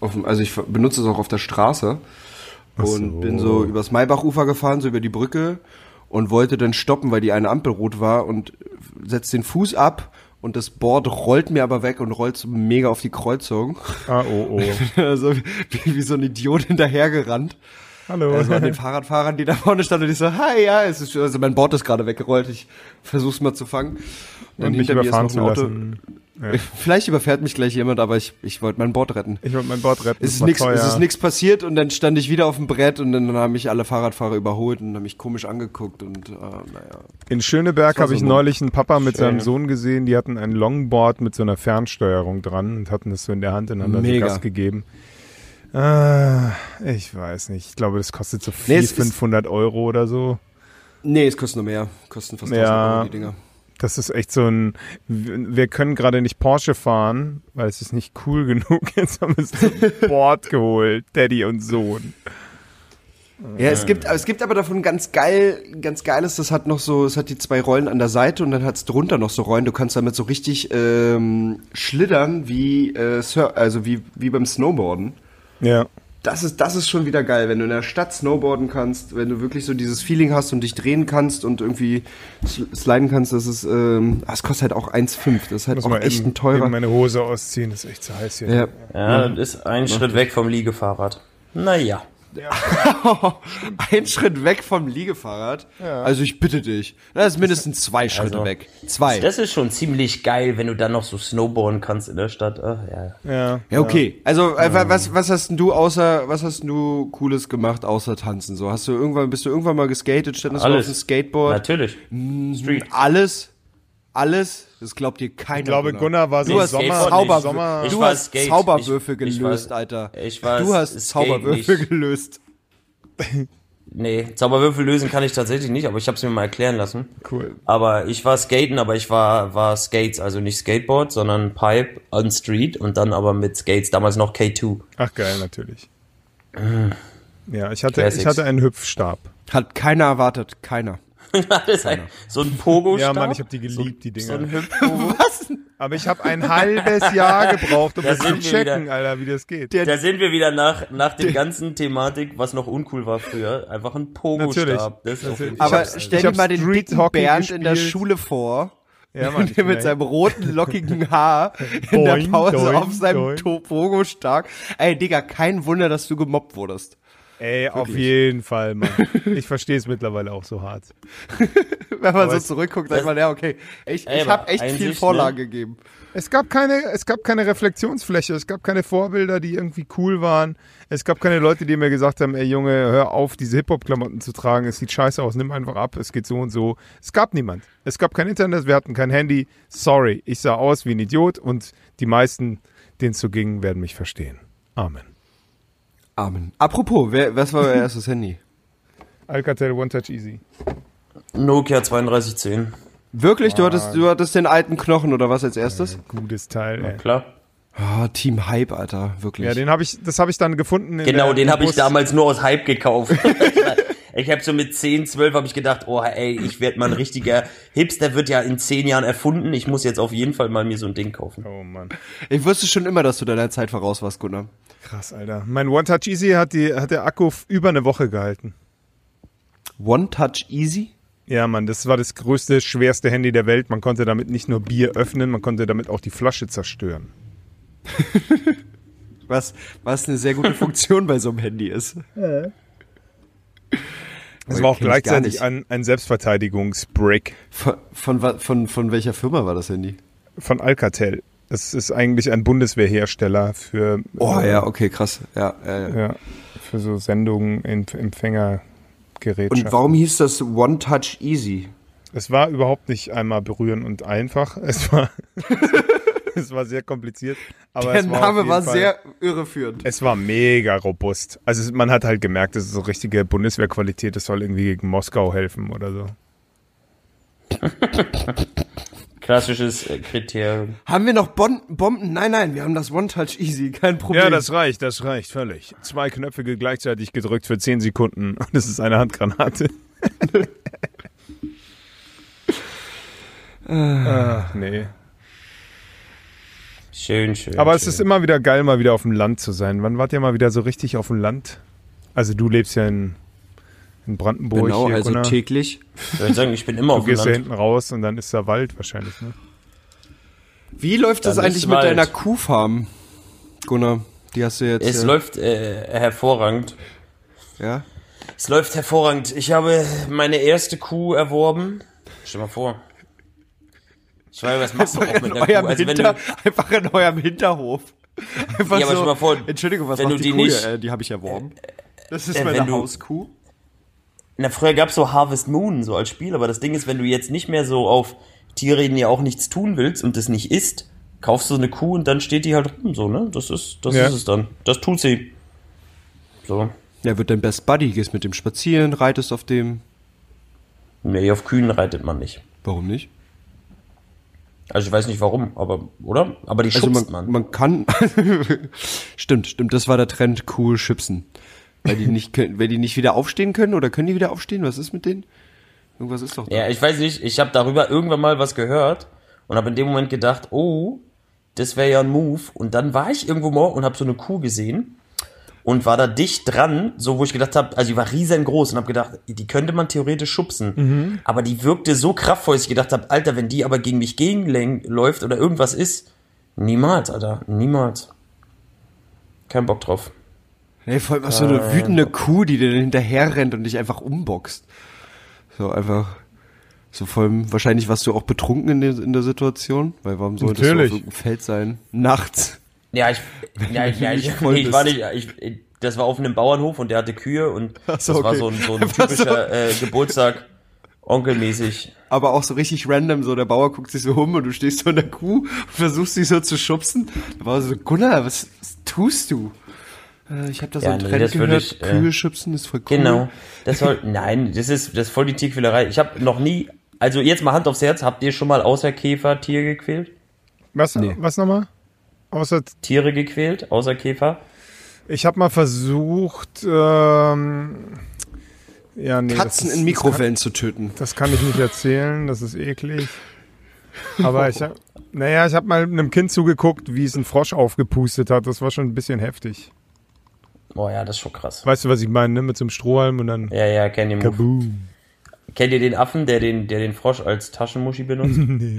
auf dem, also ich benutze es auch auf der Straße und so. bin so übers Maybachufer gefahren, so über die Brücke und wollte dann stoppen, weil die eine Ampel rot war und setz den Fuß ab und das Board rollt mir aber weg und rollt so mega auf die Kreuzung. Ah, oh, oh. (laughs) also wie, wie so ein Idiot hinterhergerannt. Hallo. Also an den Fahrradfahrern, die da vorne standen und ich so, hi, ja, es ist, also mein Board ist gerade weggerollt, ich versuch's mal zu fangen. und nicht überfahren zu lassen. Ja. Vielleicht überfährt mich gleich jemand, aber ich, ich wollte mein Board retten. Ich wollte mein Board retten. Es ist nichts, teuer. es ist nichts passiert und dann stand ich wieder auf dem Brett und dann haben mich alle Fahrradfahrer überholt und haben mich komisch angeguckt und äh, naja. In Schöneberg habe ich so neulich einen Papa mit Schön. seinem Sohn gesehen, die hatten ein Longboard mit so einer Fernsteuerung dran und hatten das so in der Hand und haben da so Mega. Gas gegeben. Ah, ich weiß nicht. Ich glaube, das kostet so 400, es ist- 500 Euro oder so. Nee, es kostet noch mehr. Kosten fast 1000 Ja. Euro die Dinger. Das ist echt so ein. Wir können gerade nicht Porsche fahren, weil es ist nicht cool (laughs) genug. Jetzt haben wir uns ein Board geholt, Daddy und Sohn. Ja, es gibt, es gibt aber davon ganz geil, ganz geiles, das hat noch so, es hat die zwei Rollen an der Seite und dann hat es drunter noch so Rollen. Du kannst damit so richtig ähm, schlittern wie, äh, also wie, wie beim Snowboarden. Ja. Das ist, das ist schon wieder geil, wenn du in der Stadt snowboarden kannst, wenn du wirklich so dieses Feeling hast und dich drehen kannst und irgendwie sl- sliden kannst, das ist, ähm, ah, es kostet halt auch 1,5. Das ist halt Muss auch mal echt eben, ein teurer. eben meine Hose ausziehen, das ist echt zu heiß hier. Ja. Ja, das ist ein Schritt weg vom Liegefahrrad. Naja. (laughs) Ein Schritt weg vom Liegefahrrad. Also ich bitte dich. Das ist mindestens zwei Schritte Also, weg. Zwei. Das ist schon ziemlich geil, wenn du dann noch so snowboarden kannst in der Stadt. Ach, ja. Ja. Ja, okay. Also, äh, wa- was, was hast denn du außer, was hast denn du Cooles gemacht außer tanzen? So, hast du irgendwann, bist du irgendwann mal geskatet, standest du auf dem Skateboard? Natürlich. Street. Alles? Alles? Das glaubt dir keiner. Ich glaube, Gunnar war so Du hast Sommer, Zauber. Sommer Ich du hast Skate. Zauberwürfel Ich- ich gelöst, war- Alter. ich war du hast Skate Zauberwürfel nicht. gelöst. (laughs) Nee, Zauberwürfel lösen kann ich tatsächlich nicht, aber ich habe es mir mal erklären lassen. Cool. Aber ich war Skaten, aber ich war, war Skates, also nicht Skateboard, sondern Pipe on Street und dann aber mit Skates, damals noch K2. Ach geil, natürlich. Ja, ich hatte, Classics. ich hatte einen Hüpfstab. Hat keiner erwartet. Keiner. (laughs) das ist ein, so ein pogo Ja, Mann, ich habe die geliebt, die So Dinger. ein Hüpfpogo. (laughs) Aber ich habe ein halbes Jahr gebraucht, um Da das zu checken, wieder. Alter, wie das geht. Der- Da sind wir wieder nach, nach dem ganzen Thematik, was noch uncool war früher. Einfach ein Pogo-Stab. Aber stell ich dir hab mal den Street dicken Hockey Bernd in der gespielt. Schule vor. Ja, Mann, (laughs) der mit seinem roten, lockigen Haar in der Boing, Pause doing, auf seinem stark. Ey, Digga, kein Wunder, dass du gemobbt wurdest. Ey, auf jeden Fall, Mann. (laughs) Ich verstehe es mittlerweile auch so hart. (laughs) Wenn man so es- zurückguckt, sagt man, ja, okay, ich, Ey, ich habe aber echt viel Vorlage ne? gegeben. Es gab keine, es gab keine Reflexionsfläche, es gab keine Vorbilder, die irgendwie cool waren. Es gab keine Leute, die mir gesagt haben, ey Junge, hör auf, diese Hip-Hop-Klamotten zu tragen, es sieht scheiße aus, nimm einfach ab, es geht so und so. Es gab niemand. Es gab kein Internet, wir hatten kein Handy. Sorry, ich sah aus wie ein Idiot und die meisten, denen es so ging, werden mich verstehen. Amen. Amen. Apropos, wer, was war euer erstes Handy? Alcatel One Touch Easy. Nokia 3210. Wirklich? Du hattest, du hattest den alten Knochen oder was als erstes? Gutes Teil, ey. Klar. Ah, Team Hype, Alter, wirklich. Ja, den habe ich, das habe ich dann gefunden. In Genau, der, den habe ich damals nur aus Hype gekauft. (laughs) (laughs) (laughs) ich habe so mit 10, 12 habe ich gedacht, oh ey, ich werde mal ein richtiger Hipster, wird ja in 10 Jahren erfunden. Ich muss jetzt auf jeden Fall mal mir so ein Ding kaufen. Oh Mann. Ich wusste schon immer, dass du deiner Zeit voraus warst, Gunnar. Krass, Alter. Mein One Touch Easy hat, die, hat der Akku über eine Woche gehalten. One Touch Easy? Ja, Mann, das war das größte, schwerste Handy der Welt. Man konnte damit nicht nur Bier öffnen, man konnte damit auch die Flasche zerstören. (laughs) Was, was eine sehr gute Funktion bei so einem Handy ist. Es war auch gleichzeitig ein, ein Selbstverteidigungsbrick Von, von, von, von welcher Firma war das Handy? von Alcatel. Das ist eigentlich ein Bundeswehrhersteller für, Oh äh, ja, okay, krass. Ja, ja, ja. für so Sendungen, Empf- Empfängergeräte. Und warum hieß das One Touch Easy? Es war überhaupt nicht einmal berühren und einfach. Es war, (laughs) (laughs) es war sehr kompliziert. Aber Der war Name war Fall- sehr irreführend. Es war mega robust. Also man hat halt gemerkt, das ist so richtige Bundeswehrqualität, das soll irgendwie gegen Moskau helfen oder so. (laughs) Klassisches äh, Kriterium. Haben wir noch bon Bomben? Nein, nein, wir haben das One Touch Easy, kein Problem. Ja, das reicht, das reicht völlig. Zwei Knöpfe gleichzeitig gedrückt für 10 Sekunden (laughs) und es ist eine Handgranate. Ach, nee. Schön, schön. Aber es schön. ist immer wieder geil, mal wieder auf dem Land zu sein. Wann wart ihr mal wieder so richtig auf dem Land? Also du lebst ja in, in Brandenburg. genau, hier, also Gunnar. täglich. Ich würde sagen, ich bin immer Du auf dem gehst da Land. hinten raus und dann ist da Wald wahrscheinlich, ne? Wie läuft das Dann eigentlich ist mit Wald. deiner Kuhfarm? Gunnar, die hast du jetzt. Es äh, läuft äh, hervorragend. Ja. Es läuft hervorragend. Ich habe meine erste Kuh erworben. Stell mal vor. Weiß, was machst du auch mit Kuh? Also Hinter, du, einfach in eurem Hinterhof. Einfach Ja, aber so, mal vor, Entschuldigung, was wenn du die die Kuh? nicht- Äh, die habe ich erworben. Das ist äh, meine Hauskuh. na, früher gab's so Harvest Moon so als Spiel, aber das Ding ist, wenn du jetzt nicht mehr so auf Tiere, denen ja auch nichts tun willst und das nicht isst, kaufst du eine Kuh und dann steht die halt rum, so, ne? Das ist, das Ja. ist es dann. Das tut sie. So. Ja, wird dein Best Buddy, gehst mit dem spazieren, reitest auf dem. Nee, auf Kühen reitet man nicht. Warum nicht? Also ich weiß nicht warum, aber, oder? Aber die Also schubst man, man. man kann. (laughs) stimmt, stimmt, das war der Trend, cool schubsen. Weil die nicht können, weil die nicht wieder aufstehen können oder können die wieder aufstehen? Was ist mit denen? Irgendwas ist doch da. Ja, ich weiß nicht, ich habe darüber irgendwann mal was gehört und habe in dem Moment gedacht, oh, das wäre ja ein Move. Und dann war ich irgendwo mal und habe so eine Kuh gesehen und war da dicht dran, so wo ich gedacht habe, also die war riesengroß und habe gedacht, die könnte man theoretisch schubsen. Aber die wirkte so kraftvoll, dass ich gedacht habe, Alter, wenn die aber gegen mich gegenläuft oder irgendwas ist, niemals, Alter, niemals. Kein Bock drauf. Nee, vor allem was so eine wütende Kuh, die dir dann hinterher rennt und dich einfach umboxt. So einfach. So vor allem, wahrscheinlich warst du auch betrunken in der, in der Situation, weil warum solltest Natürlich. du auf Feld sein? Nachts. Ja, ich, ja, ich, ja, ich, nee, ich war nicht, ich, das war auf einem Bauernhof und der hatte Kühe und so, das war okay. so ein, so ein (laughs) typischer äh, Geburtstag, onkelmäßig. Aber auch so richtig random, so der Bauer guckt sich so um und du stehst so in der Kuh und versuchst sie so zu schubsen. Da war so, Gunnar, was, was tust du? Äh, ich habe da so Ja, einen nee, Trend das würde gehört, ich, äh, Kühe schubsen ist voll cool. Genau. Das soll, (laughs) nein, das ist, das ist voll die Tierquälerei. Ich habe noch nie, also jetzt mal Hand aufs Herz, habt ihr schon mal außer Käfer Tier gequält? Was, was nochmal? Außer, Tiere gequält, außer Käfer? ich habe mal versucht, ähm, ja, nee. Katzen ist, in Mikrowellen zu töten. Das kann ich nicht erzählen, das ist eklig. Aber ich hab, naja, ich habe mal einem Kind zugeguckt, wie es einen Frosch aufgepustet hat. Das war schon ein bisschen heftig. Boah, ja, das ist schon krass. Weißt du, was ich meine, ne? Mit so einem Strohhalm und dann Ja, ja, ihr Move. kaboom. Kennt ihr den Affen, der den, der den Frosch als Taschenmuschi benutzt? (laughs) nee,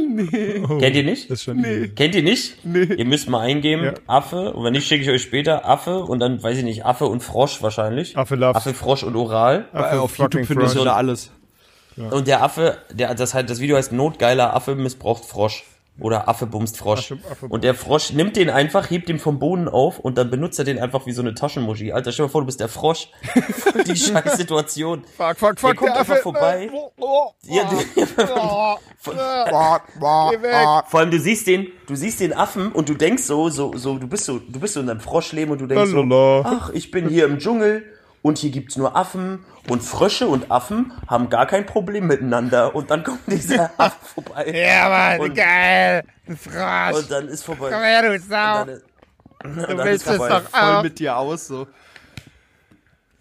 nee. Oh, Kennt ihr nicht? Das ist schon nee. Kennt ihr nicht? Nee. Ihr müsst mal eingeben, Ja. Affe, und wenn nicht, schicke ich euch später Affe und dann, weiß ich nicht, Affe und Frosch wahrscheinlich. Affe loves. Affe, Frosch und Oral. Äh, auf YouTube findest du da alles. Und der Affe, der, das halt, das Video heißt Notgeiler Affe missbraucht Frosch. Oder Affe bumst Frosch. Affe- Affe- und der Frosch nimmt den einfach, hebt den vom Boden auf und dann benutzt er den einfach wie so eine Taschenmuschi. Alter, stell dir mal vor, du bist der Frosch. (laughs) Die scheiß Situation. Fuck, fuck, Der fuck, kommt der einfach Affe. vorbei. Ja, der, (laughs) vor allem du siehst den, du siehst den Affen und du denkst so, so, so, du bist so, du bist so in deinem Froschleben und du denkst so, ach, ich bin hier im Dschungel und hier gibt's nur Affen und Frösche und Affen haben gar kein Problem miteinander und dann kommt dieser (laughs) Affe vorbei. Ja, Mann, Und- geil. Ein Frosch. Und dann ist vorbei. Komm her, du Und Sau. dann ist, und Du dann willst ist es vorbei. doch Voll auch. mit dir aus, so.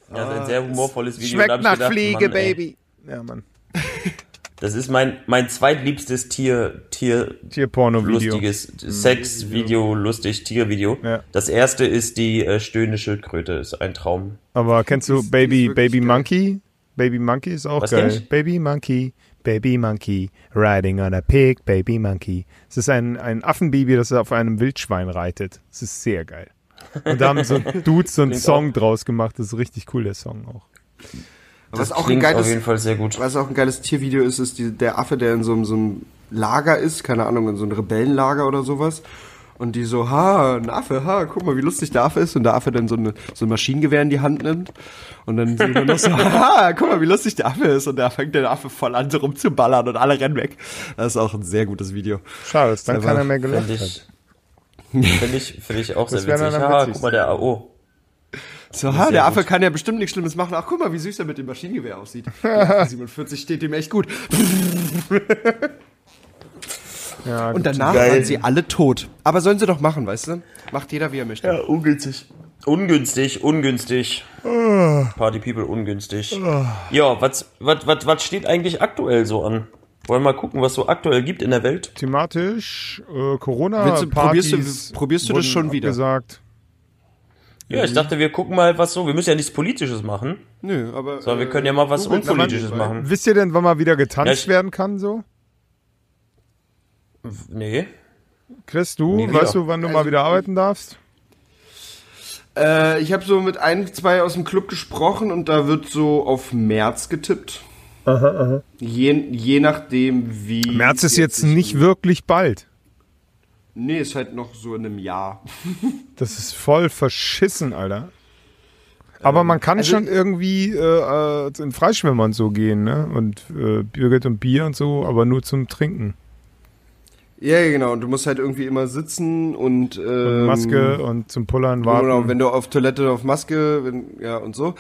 Ja, das ist ein sehr humorvolles Video. Schmeckt nach gedacht, Fliege, Mann, ey, Baby. Ja, Mann. (laughs) Das ist mein, mein zweitliebstes Tier, Tier, Tierporno-Video. lustiges Sex-Video, lustig Tiervideo. Ja. Das erste ist die äh, stöhnende Schildkröte, ist ein Traum. Aber kennst du Baby, Baby geil. Monkey? Baby Monkey ist auch Was geil. ich? Baby Monkey, Baby Monkey, riding on a pig, Baby Monkey. Es ist ein, ein Affenbaby, das auf einem Wildschwein reitet. Es ist sehr geil. Und da haben so (laughs) Dudes so einen Song draus gemacht. Das ist richtig cool, der Song auch. Was auch ein Klingt auf geiles, jeden Fall sehr gut. was auch ein geiles Tiervideo ist, ist die, der Affe, der in so, einem- so einem Lager ist, keine Ahnung, in so einem Rebellenlager oder sowas. Und die so, ha, ein Affe, ha, guck mal, wie lustig der Affe ist. Und der Affe dann so, eine, so ein Maschinengewehr in die Hand nimmt. Und dann so nur noch so, (laughs) ha, guck mal, wie lustig der Affe ist. Und da fängt der Affe voll an, so rumzuballern und alle rennen weg. Das ist auch ein sehr gutes Video. Schade, dass dann keiner mehr gelacht Finde hat. ich, finde ich, finde ich auch Das sehr witzig. Ah, witzigsten. guck mal, der AO. So, ha, der Affe gut. kann ja bestimmt nichts Schlimmes machen. Ach, guck mal, wie süß er mit dem Maschinengewehr aussieht. (laughs) Der 47 steht dem echt gut. Ja, Und gut. danach Geil. waren sie alle tot. Aber sollen sie doch machen, weißt du? Macht jeder, wie er möchte. Ja, ungünstig. Ungünstig, ungünstig. Ah. Party People ungünstig. Ja, was, was, was, was steht eigentlich aktuell so an? Wollen wir mal gucken, was so aktuell gibt in der Welt? Thematisch, äh, corona Willst du- probierst du- probierst du das schon wieder? Gesagt. Ja, ich dachte, wir gucken mal, was so. Wir müssen ja nichts Politisches machen, Nö, aber. sondern wir können ja mal was Google man Unpolitisches nebenbei. machen. Wisst ihr denn, wann mal wieder getanzt Ja, ich- werden kann, so? Nee. Chris, du, wieder. weißt du, wann du mal Also, wieder arbeiten darfst? Äh, ich habe so mit ein, zwei aus dem Club gesprochen und da wird so auf März getippt. Aha, aha. Je, je nachdem, wie. März ist jetzt sich- nicht wirklich bald. Nee, ist halt noch so in einem Jahr. (laughs) Das ist voll verschissen, Alter. Aber man kann also- schon irgendwie äh, äh, in Freischwimmer und so gehen, ne? Und äh, Birgit und Bier und so, aber nur zum Trinken. Ja, genau. Und du musst halt irgendwie immer sitzen und. Und Ähm, Maske und zum Pullern warten. Genau, wenn du auf Toilette auf Maske, wenn, ja und so.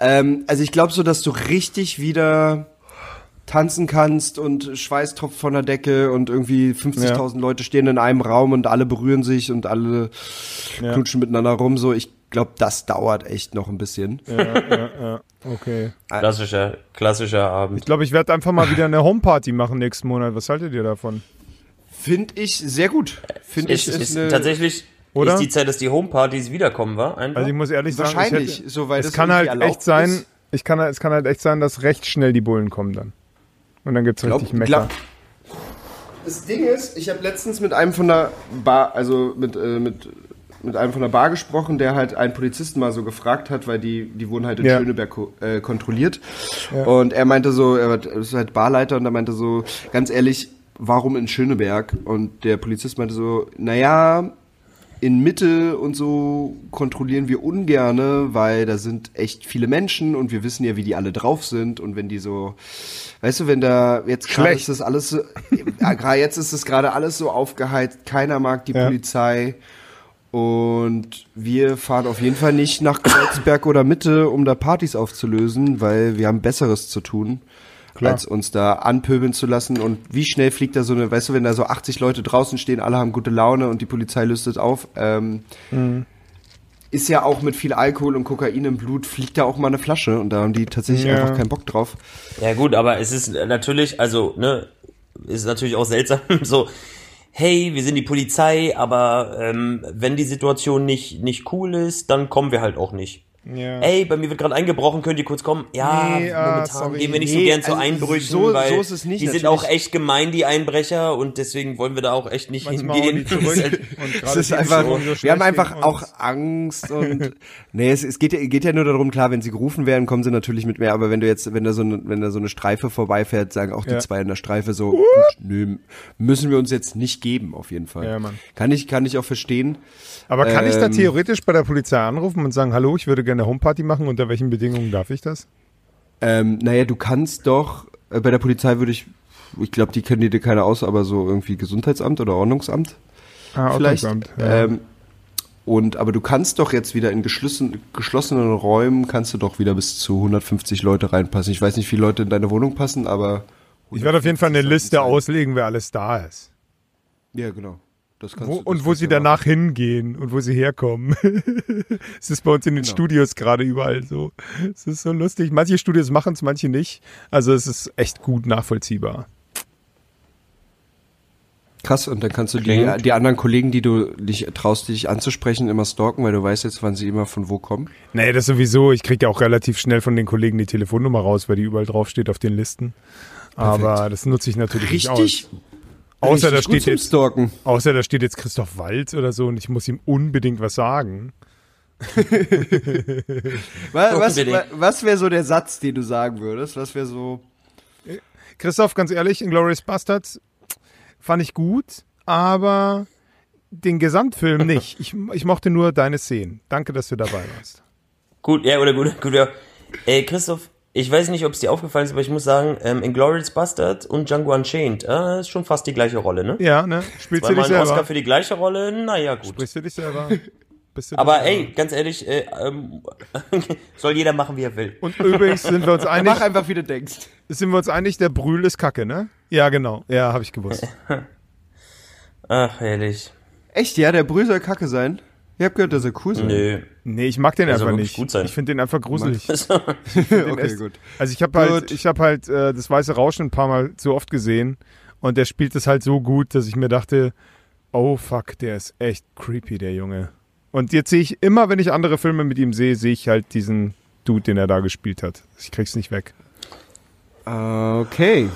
Ähm, also ich glaube so, dass du richtig wieder tanzen kannst und Schweiß tropft von der Decke und irgendwie 50.000 Leute stehen in einem Raum und alle berühren sich und alle Ja. knutschen miteinander rum. So, ich glaube, das dauert echt noch ein bisschen. ja, ja, ja. Okay. Klassischer, klassischer Abend. Ich glaube, ich werde einfach mal wieder eine Homeparty machen nächsten Monat. Was haltet ihr davon? Finde ich sehr gut. Finde ich, Ist, ist, eine, tatsächlich Oder? ist die Zeit, dass die Homepartys wiederkommen, war? Einfach? Also ich muss ehrlich sagen, wahrscheinlich, ich hätte, so weil es das kann halt echt sein, ist. ich kann, es kann halt echt sein, dass recht schnell die Bullen kommen dann. Und dann gibt's Glaub- richtig Mecker. Das Ding ist, ich habe letztens mit einem von der Bar, also mit, äh, mit, mit einem von der Bar gesprochen, der halt einen Polizisten mal so gefragt hat, weil die, die wurden halt in Ja. Schöneberg ko- äh, kontrolliert. Ja. Und er meinte so, er war- ist halt Barleiter und er meinte so, ganz ehrlich, warum in Schöneberg? Und der Polizist meinte so, naja, in Mitte und so kontrollieren wir ungerne, weil da sind echt viele Menschen und wir wissen ja, wie die alle drauf sind und wenn die so, weißt du, wenn da jetzt gerade ist das alles so, gerade jetzt ist es gerade alles so aufgeheizt, keiner mag die Ja. Polizei und wir fahren auf jeden Fall nicht nach Kreuzberg oder Mitte, um da Partys aufzulösen, weil wir haben Besseres zu tun. Klar. als uns da anpöbeln zu lassen. Und wie schnell fliegt da so eine, weißt du, wenn da so 80 Leute draußen stehen, alle haben gute Laune und die Polizei lüstet auf, ähm, Mhm. ist ja auch mit viel Alkohol und Kokain im Blut, fliegt da auch mal eine Flasche und da haben die tatsächlich Ja. einfach keinen Bock drauf. Ja gut, aber es ist natürlich, also, ne, ist natürlich auch seltsam, (laughs) so, hey, wir sind die Polizei, aber ähm, wenn die Situation nicht, nicht cool ist, dann kommen wir halt auch nicht. Ja. Ey, bei mir wird gerade eingebrochen, könnt ihr kurz kommen? Ja, Nee, ah, momentan sorry. gehen wir nicht so Nee, gern zu also Einbrüchen, so- weil so ist es nicht, die sind auch echt gemein, die Einbrecher, und deswegen wollen wir da auch echt nicht Manchmal hingehen. (laughs) halt- Und Es ist einfach, so wir haben einfach auch. Angst (laughs) und nee, es, es geht, ja, geht ja nur darum, klar, wenn sie gerufen werden, kommen sie natürlich mit mehr, aber wenn du jetzt, wenn da so eine, wenn da so eine Streife vorbeifährt, sagen auch die Ja. zwei in der Streife so, gut, nö, müssen wir uns jetzt nicht geben, auf jeden Fall. Ja, Mann. Kann ich, kann ich auch verstehen. Aber kann ich da Ähm, theoretisch bei der Polizei anrufen und sagen, hallo, ich würde gerne eine Homeparty machen, unter welchen Bedingungen darf ich das? Ähm, naja, du kannst doch, äh, bei der Polizei würde ich, ich glaube, die kennen dir keiner aus, aber so irgendwie Gesundheitsamt oder Ordnungsamt Ah, vielleicht. Ordnungsamt, ja. Ähm, und aber du kannst doch jetzt wieder in geschlossen, geschlossenen Räumen kannst du doch wieder bis zu 150 Leute reinpassen. Ich weiß nicht, wie viele Leute in deine Wohnung passen, aber ich werde auf jeden Fall eine 150 Liste sein. auslegen, wer alles da ist. Ja, genau. Wo, du, und wo sie machen. danach hingehen und wo sie herkommen. (laughs) Es ist bei uns in den Genau. Studios gerade überall so. Es ist so lustig. Manche Studios machen es, manche nicht. Also es ist echt gut nachvollziehbar. Krass, und dann kannst du die, die anderen Kollegen, die du dich traust, dich anzusprechen, immer stalken, weil du weißt jetzt, wann sie immer von wo kommen. Nee, das sowieso. Ich kriege ja auch relativ schnell von den Kollegen die Telefonnummer raus, weil die überall draufsteht auf den Listen. Aber das nutze ich natürlich nicht Richtig. Außer da steht jetzt Stalken. Außer da steht jetzt Christoph Walz oder so und ich muss ihm unbedingt was sagen. (laughs) Was, was, was wäre so der Satz, den du sagen würdest? Was wäre so. Christoph, ganz ehrlich, Inglourious Bastards fand ich gut, aber den Gesamtfilm nicht. Ich, ich mochte nur deine Szenen. Danke, dass du dabei warst. Gut, ja, oder gut, gut, ja. Ey, Christoph, ich weiß nicht, ob es dir aufgefallen ist, aber ich muss sagen, ähm, Inglourious Bastard und Django Unchained, äh, ist schon fast die gleiche Rolle, ne? Ja, ne? Spielst du dich einen Oscar selber? für die gleiche Rolle, naja, gut. Sprichst du dich selber? (laughs) Bist du dich Aber selber? ey, ganz ehrlich, äh, ähm, (laughs) soll jeder machen, wie er will. Und übrigens sind wir uns (laughs) einig, Mach einfach, wie du denkst. sind wir uns einig, der Brühl ist Kacke, ne? Ja, genau. Ja, habe ich gewusst. Ach, herrlich. Echt, ja, der Brühl soll kacke sein. Ich hab gehört, dass er cool sein. Nö. Nee, ich mag den einfach nicht. gut sein. Ich finde den einfach gruselig. (laughs) (laughs) okay, echt- gut. Also ich habe halt, ich habe halt äh, das Weiße Rauschen ein paar Mal zu oft gesehen und der spielt es halt so gut, dass ich mir dachte, oh fuck, der ist echt creepy, der Junge. Und jetzt sehe ich immer, wenn ich andere Filme mit ihm sehe, sehe ich halt diesen Dude, den er da gespielt hat. Ich krieg's nicht weg. Okay.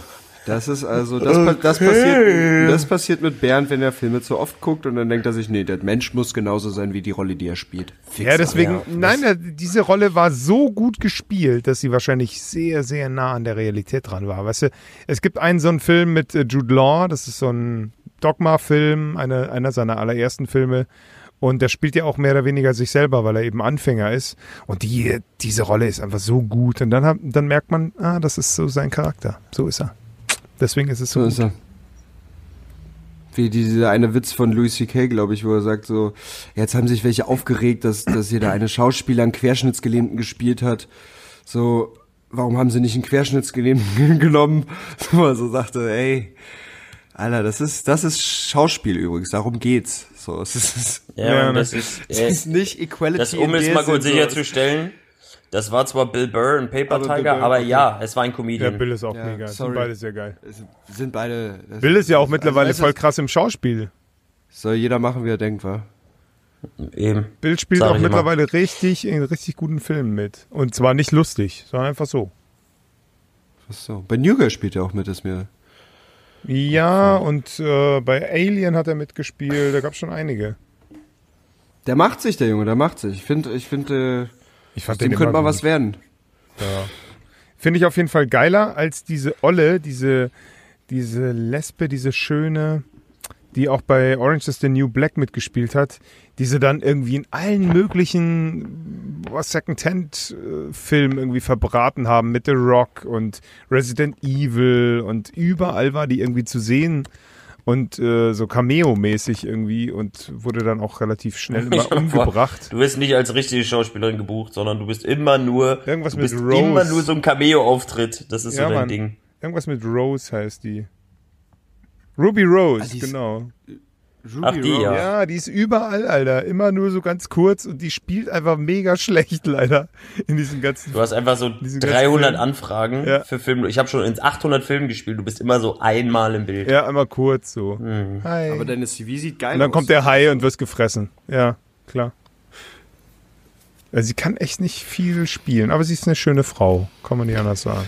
Das ist also, das, pa- das, passiert, das passiert mit Bernd, wenn er Filme zu oft guckt und dann denkt er sich, nee, der Mensch muss genauso sein wie die Rolle, die er spielt. Fix, Ja, deswegen, ja, nein, diese Rolle war so gut gespielt, dass sie wahrscheinlich sehr, sehr nah an der Realität dran war. Weißt du, es gibt einen so einen Film mit äh, Jude Law, das ist so ein Dogma-Film, eine, einer seiner allerersten Filme. Und der spielt ja auch mehr oder weniger sich selber, weil er eben Anfänger ist. Und die, diese Rolle ist einfach so gut. Und dann, hat, dann merkt man, ah, das ist so sein Charakter. So ist er. Deswegen ist es so, So gut. ist er. Wie dieser eine Witz von Louis C.K., glaube ich, wo er sagt so, jetzt haben sich welche aufgeregt, dass, dass hier da eine Schauspieler einen Querschnittsgelähmten gespielt hat. So, warum haben sie nicht einen Querschnittsgelähmten (laughs) genommen? Wo er so sagte, ey, Alter, das ist, das ist Schauspiel übrigens, darum geht's. So, es ist, Ja, Ja, ne. das ist, es äh, ist nicht Equality. das, um es mal kurz so. sicherzustellen, das war zwar Bill Burr in Paper Aber Tiger, Burr, aber okay. ja, es war ein Ja, Comedian. Bill ist auch Ja, mega. sorry. Sind beide sehr geil. Sind beide. das- Bill ist ja auch also, mittlerweile du, voll krass im Schauspiel. Soll jeder machen, wie er denkt, wa? Eben. Bill spielt Sag auch ich immer. mittlerweile richtig in richtig guten Filmen mit. Und zwar nicht lustig, sondern einfach so. Was so? Bei New Girl spielt er auch mit, ist mir. Ja, und äh, bei Alien hat er mitgespielt, da gab es schon einige. Der macht sich, der Junge, der macht sich. Ich finde, ich finde, Ich fand dem den könnte mal was werden. Ja. Finde ich auf jeden Fall geiler als diese Olle, diese, diese Lesbe, diese schöne, die auch bei Orange is the New Black mitgespielt hat, diese dann irgendwie in allen möglichen Second-Hand-Filmen irgendwie verbraten haben mit The Rock und Resident Evil und überall war die irgendwie zu sehen und äh, so Cameo-mäßig irgendwie und wurde dann auch relativ schnell immer (laughs) umgebracht. Du wirst nicht als richtige Schauspielerin gebucht, sondern du bist immer nur, Irgendwas du mit bist Rose. immer nur so ein Cameo-Auftritt. Das ist Ja, so dein Mann. Ding. Irgendwas mit Rose heißt die. Ruby Rose, Ah, die ist- genau. Ruby Ach, die, Rose. ja. Ja, die ist überall, Alter. Immer nur so ganz kurz und die spielt einfach mega schlecht, leider. In diesen ganzen. Du hast einfach so Diesen ganzen 300 Film. Anfragen Ja. für Filme. Ich habe schon in 800 Filmen gespielt. Du bist immer so einmal im Bild. Ja, einmal kurz so. Mhm. Hi. Aber deine CV sieht geil und dann aus. kommt der Hai und wirst gefressen. Ja, klar. Also sie kann echt nicht viel spielen, aber sie ist eine schöne Frau, kann man nicht anders sagen.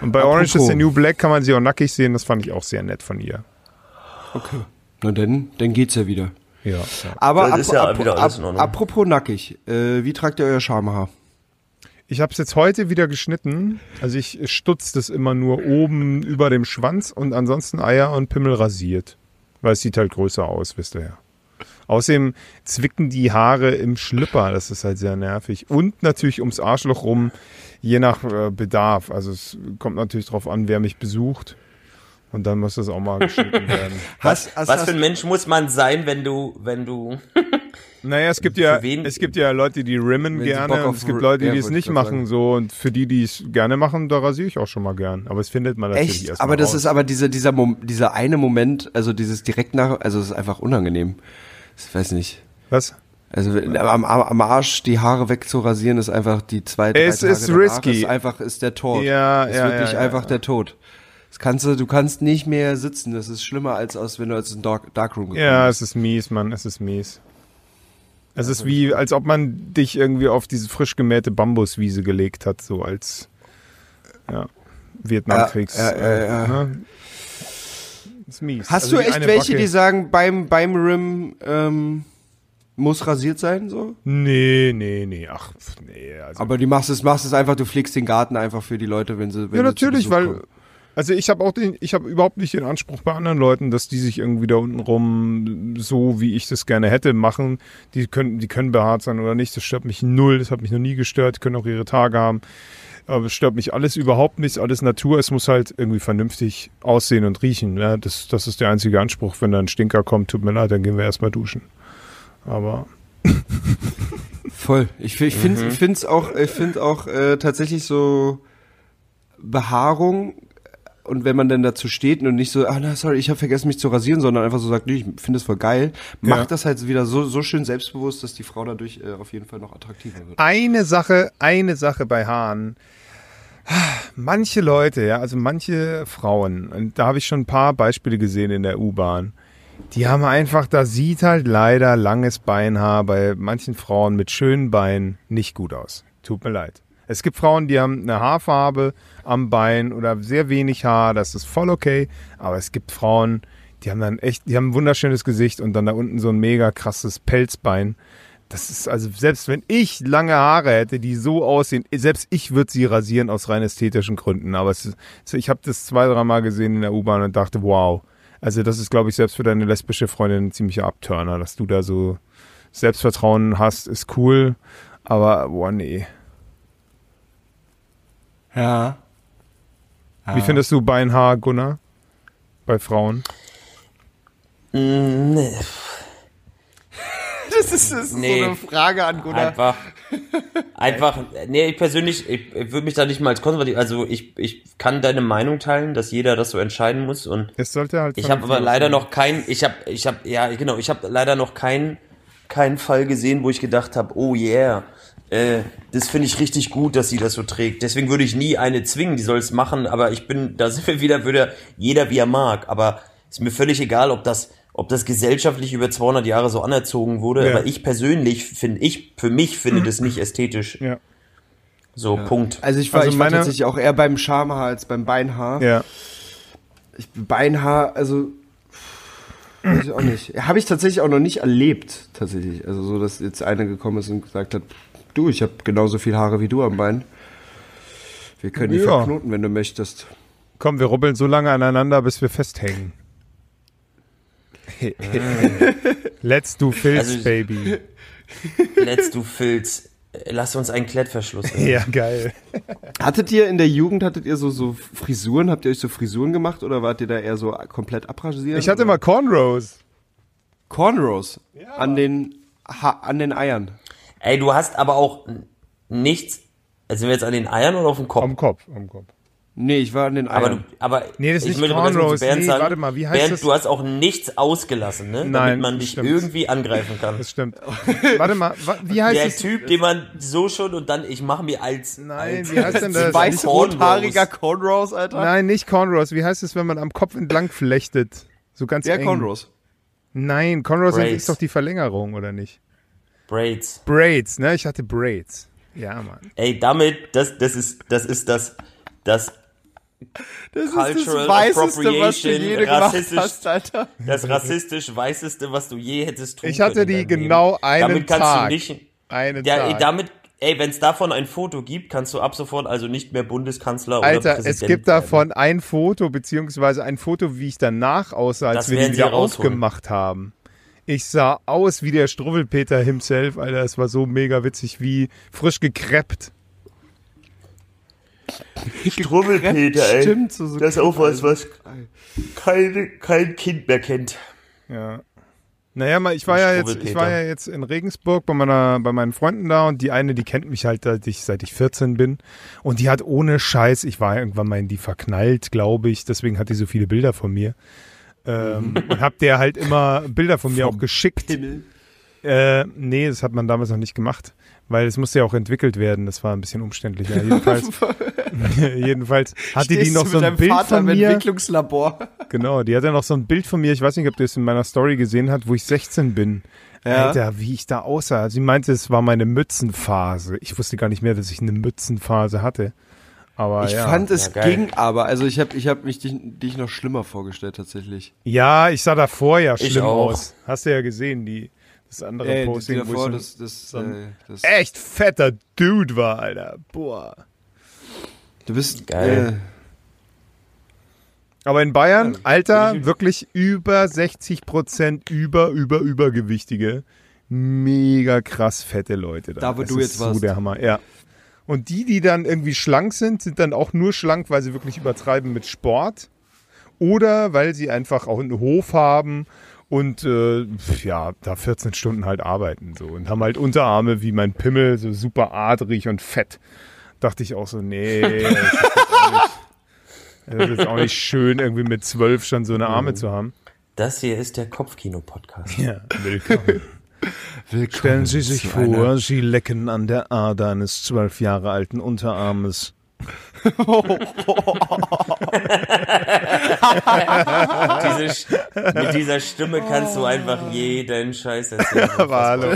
Und bei Orange is Apropos. the New Black kann man sie auch nackig sehen, das fand ich auch sehr nett von ihr. Okay. Na dann, dann geht's ja wieder. Ja. Aber ist ja wieder alles in Ordnung. apropos nackig, äh, wie tragt ihr euer Schamhaar? Ich habe es jetzt heute wieder geschnitten. Also ich stutze das immer nur oben über dem Schwanz und ansonsten Eier und Pimmel rasiert. Weil es sieht halt größer aus, wisst ihr ja. Außerdem zwicken die Haare im Schlüpper, das ist halt sehr nervig. Und natürlich ums Arschloch rum, je nach äh, Bedarf. Also es kommt natürlich drauf an, wer mich besucht. Und dann muss das auch mal geschnitten (laughs) werden. Was, Was für ein Mensch muss man sein, wenn du, wenn du, (laughs) Naja, es gibt ja, wen- es gibt ja Leute, die rimmen Wenn gerne und es gibt Leute, ja, die es wollte ich nicht machen sagen. so und für die, die es gerne machen, da rasiere ich auch schon mal gern. Aber es findet man natürlich Echt? erst Aber das raus. ist aber dieser, dieser, Mom dieser eine Moment, also dieses direkt nach, also es ist einfach unangenehm. Ich weiß nicht. Was? Also am, am Arsch die Haare wegzurasieren ist einfach die zwei, drei Es Tage ist risky. Ist einfach ist der Tod. Ja, ist ja, wirklich ja, ja, einfach ja. der Tod. Das kannst du, du kannst nicht mehr sitzen. Das ist schlimmer als aus, wenn du als ein Dark, Darkroom gekommen Ja, es ist mies, Mann, es ist mies. Es ist wie, als ob man dich irgendwie auf diese frisch gemähte Bambuswiese gelegt hat, so als ja, Vietnamkriegs. Ja, ja, ja, ja. Ne? Ist mies. Hast Also du echt welche, Backe- die sagen, beim, beim Rim ähm, muss rasiert sein, so? Nee, nee, nee, ach, nee. Also Aber die machst es, machst es einfach, du pflegst den Garten einfach für die Leute, wenn sie, wenn ja, natürlich, weil kommen. Also ich habe auch den, ich habe überhaupt nicht den Anspruch bei anderen Leuten, dass die sich irgendwie da unten rum so, wie ich das gerne hätte, machen. Die können, die können behaart sein oder nicht. Das stört mich null. Das hat mich noch nie gestört. Die können auch ihre Tage haben. Aber es stört mich alles überhaupt nicht. Alles Natur. Es muss halt irgendwie vernünftig aussehen und riechen. Ja, das, das ist der einzige Anspruch. Wenn da ein Stinker kommt, tut mir leid, dann gehen wir erstmal duschen. Aber (laughs) Voll. Ich, ich finde Mhm. ich find's auch, ich finde auch äh, tatsächlich so Behaarung und wenn man dann dazu steht und nicht so, ah na sorry, ich habe vergessen mich zu rasieren, sondern einfach so sagt, nee, ich finde es voll geil, macht Ja. das halt wieder so so schön selbstbewusst, dass die Frau dadurch äh, auf jeden Fall noch attraktiver wird. eine Sache, eine Sache bei Haaren. Manche Leute, ja, also manche Frauen, und da habe ich schon ein paar Beispiele gesehen in der U-Bahn, die haben einfach, da sieht halt leider langes Beinhaar bei manchen Frauen mit schönen Beinen nicht gut aus. Tut mir leid. Es gibt Frauen, die haben eine Haarfarbe am Bein oder sehr wenig Haar, das ist voll okay. Aber es gibt Frauen, die haben dann echt, die haben ein wunderschönes Gesicht und dann da unten so ein mega krasses Pelzbein. Das ist also, selbst wenn ich lange Haare hätte, die so aussehen, selbst ich würde sie rasieren aus rein ästhetischen Gründen. Aber ist, ich habe das zwei, drei Mal gesehen in der U-Bahn und dachte, wow. Also das ist, glaube ich, selbst für deine lesbische Freundin ein ziemlicher Abturner, dass du da so Selbstvertrauen hast, ist cool. Aber, boah, nee. Ja. Wie findest du Beinhaar, Gunnar? Bei Frauen? Mm, nee. (laughs) Das ist, das ist Nee. so eine Frage an Gunnar. Einfach, einfach, nee, ich persönlich, ich, ich würde mich da nicht mal als konservativ, also ich, ich kann deine Meinung teilen, dass jeder das so entscheiden muss und Es sollte halt. ich habe aber leider noch keinen, ich habe, ich habe, ja genau, ich habe leider noch keinen, keinen Fall gesehen, wo ich gedacht habe, oh yeah, äh, das finde ich richtig gut, dass sie das so trägt. Deswegen würde ich nie eine zwingen, die soll es machen, aber ich bin, da sind wir wieder, würde jeder wie er mag, aber ist mir völlig egal, ob das, ob das gesellschaftlich über 200 Jahre so anerzogen wurde, Ja. aber ich persönlich finde, ich, für mich finde das nicht ästhetisch. Ja. So, Punkt. Also ich war, Also ich war meine- tatsächlich auch eher beim Schamhaar als beim Beinhaar. Ja. Ich, Beinhaar, also weiß ich auch nicht. Habe ich tatsächlich auch noch nicht erlebt, tatsächlich. Also so, dass jetzt einer gekommen ist und gesagt hat, du, ich habe genauso viel Haare wie du am Bein. Wir können die Ja. verknoten, wenn du möchtest. Komm, wir rubbeln so lange aneinander, bis wir festhängen. (laughs) Let's do Filz, Also- Baby. (laughs) Let's du Filz. Lass uns einen Klettverschluss. nehmen. Ja, geil. Hattet ihr in der Jugend, hattet ihr so, so Frisuren? Habt ihr euch so Frisuren gemacht oder wart ihr da eher so komplett abrasiert? Ich hatte mal Cornrows. Cornrows an den ha an den Eiern. Ey, du hast aber auch nichts. Also sind wir jetzt an den Eiern oder auf dem Kopf? Am Kopf, am Kopf. Nee, ich war an den Eiern. aber du, aber Nee, das ist ich nicht Cornrows. Nee, sagen, warte mal, wie heißt Bernd, das? du hast auch nichts ausgelassen, ne? Nein, Damit man das dich stimmt. irgendwie angreifen kann. Das stimmt. Warte mal, wa- wie heißt Der es? Typ, den man so schon und dann, ich mache mir als. Nein, als, wie heißt denn das? Weiß Cornrows. rothaariger Cornrows, Alter. Nein, nicht Cornrows. Wie heißt es, wenn man am Kopf entlang flechtet? So ganz Ja, eng. Cornrows. Nein, Cornrows ist doch die Verlängerung, oder nicht? Braids. Braids, ne? Ich hatte Braids. Ja, Mann. Ey, damit, das, das ist, das ist das, das, Das ist Cultural das Weißeste, was du je gemacht hast, Alter. das rassistisch weißeste, was du je hättest tun Ich hatte können die genau Leben. einen Damit kannst Tag. du nicht, Einen Ja, ey, Tag. damit, ey, wenn es davon ein Foto gibt, kannst du ab sofort also nicht mehr Bundeskanzler oder Alter, Präsident es gibt davon ein Foto, beziehungsweise ein Foto, wie ich danach aussah, als Das wir die wieder aufgemacht haben. Ich sah aus wie der Struwwelpeter himself, Alter. Es war so mega witzig, wie frisch gekreppt. Struwwelpeter, ey. Stimmt, so, so Das ist auch was, was keine, kein Kind mehr kennt. Ja. Naja, ich war ja jetzt, ich war ja jetzt in Regensburg bei meiner, bei meinen Freunden da und die eine, die kennt mich halt, seit ich, seit ich 14 bin. Und die hat ohne Scheiß, ich war irgendwann mal in die verknallt, glaube ich, deswegen hat die so viele Bilder von mir. Ähm, und hab der halt immer Bilder von mir auch geschickt. Äh, nee, das hat man damals noch nicht gemacht, weil es musste ja auch entwickelt werden. Das war ein bisschen umständlicher. Jedenfalls, (laughs) jedenfalls hatte die Stehst noch du so ein Bild Vater von im mir. Entwicklungslabor. (laughs) Genau, die hatte noch so ein Bild von mir. Ich weiß nicht, ob du es in meiner Story gesehen hast, wo ich 16 bin. Ja. Alter, wie ich da aussah. Sie meinte, es war meine Mützenphase. Ich wusste gar nicht mehr, dass ich eine Mützenphase hatte. Aber Ich ja. fand, es Ja, ging aber. Also ich habe ich hab mich dich, dich noch schlimmer vorgestellt, tatsächlich. ja, ich sah davor ja schlimm aus. Hast du ja gesehen, die, das andere Ey, die Posting, wo ich davor, so das, das, so ein- äh, das, echt fetter Dude war, Alter. Boah. du bist Geil. Aber in Bayern, Ja, Alter, wirklich über 60 Prozent über, über, übergewichtige. Mega krass fette Leute. Da, Da, wo Es du ist jetzt so warst. der Hammer, ja. Und die, die dann irgendwie schlank sind, sind dann auch nur schlank, weil sie wirklich übertreiben mit Sport. Oder weil sie einfach auch einen Hof haben und äh, ja, da 14 Stunden halt arbeiten so und haben halt Unterarme wie mein Pimmel, so super adrig und fett. Dachte ich auch so, nee, das ist nicht, (laughs) das ist auch nicht schön, irgendwie mit zwölf schon so eine Arme zu haben. Das hier ist der Kopfkino-Podcast. Ja, willkommen. Stellen Sie sich vor, Sie lecken an der Ader eines zwölf Jahre alten Unterarmes. (laughs) Diese, mit dieser Stimme kannst du einfach jeden Scheiß erzählen. (laughs) Aber hallo.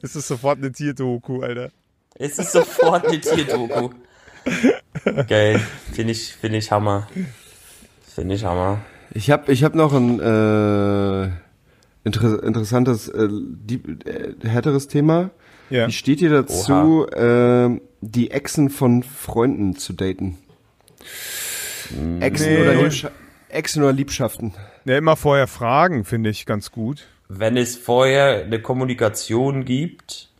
Das ist sofort eine Tierdoku, Alter. Es ist sofort eine Tierdoku. Geil. Finde ich, finde ich Hammer. Finde ich Hammer. Ich habe ich hab noch ein äh, inter interessantes, äh, deep, äh, härteres Thema. Ja. Wie steht ihr dazu, äh, die Exen von Freunden zu daten? Exen, Nee. oder Liebscha Exen oder Liebschaften? Ja, immer vorher fragen, finde ich ganz gut. Wenn es vorher eine Kommunikation gibt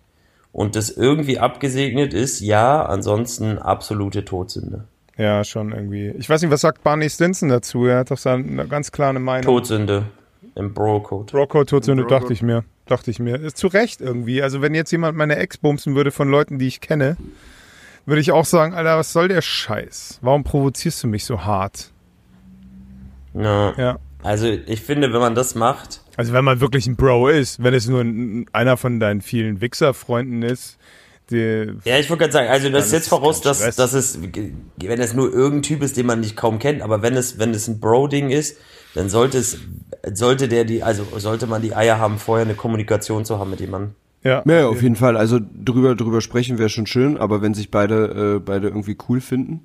und das irgendwie abgesegnet ist, ja, ansonsten absolute Todsünde. Ja, schon irgendwie. Ich weiß nicht, was sagt Barney Stinson dazu? Er hat doch seine ganz klare Meinung. Todsünde im Bro-Code. Rocco Todsünde, Bro-Code. dachte ich mir. Dachte ich mir. Ist zu Recht irgendwie. Also wenn jetzt jemand meine Ex bumsen würde von Leuten, die ich kenne, würde ich auch sagen, Alter, was soll der Scheiß? Warum provozierst du mich so hart? Ja. Ja. Also ich finde, wenn man das macht, Also wenn man wirklich ein Bro ist, wenn es nur ein, einer von deinen vielen Wichser-Freunden ist, Ja, ich wollte gerade sagen, also das ist voraus, kein dass, dass es, wenn es nur irgendein Typ ist, den man nicht kaum kennt, aber wenn es, wenn es ein Bro-Ding ist, dann sollte es, sollte der die, also sollte man die Eier haben, vorher eine Kommunikation zu haben mit jemandem. ja, Ja, auf jeden Fall. Also drüber drüber sprechen wäre schon schön, aber wenn sich beide äh, beide irgendwie cool finden,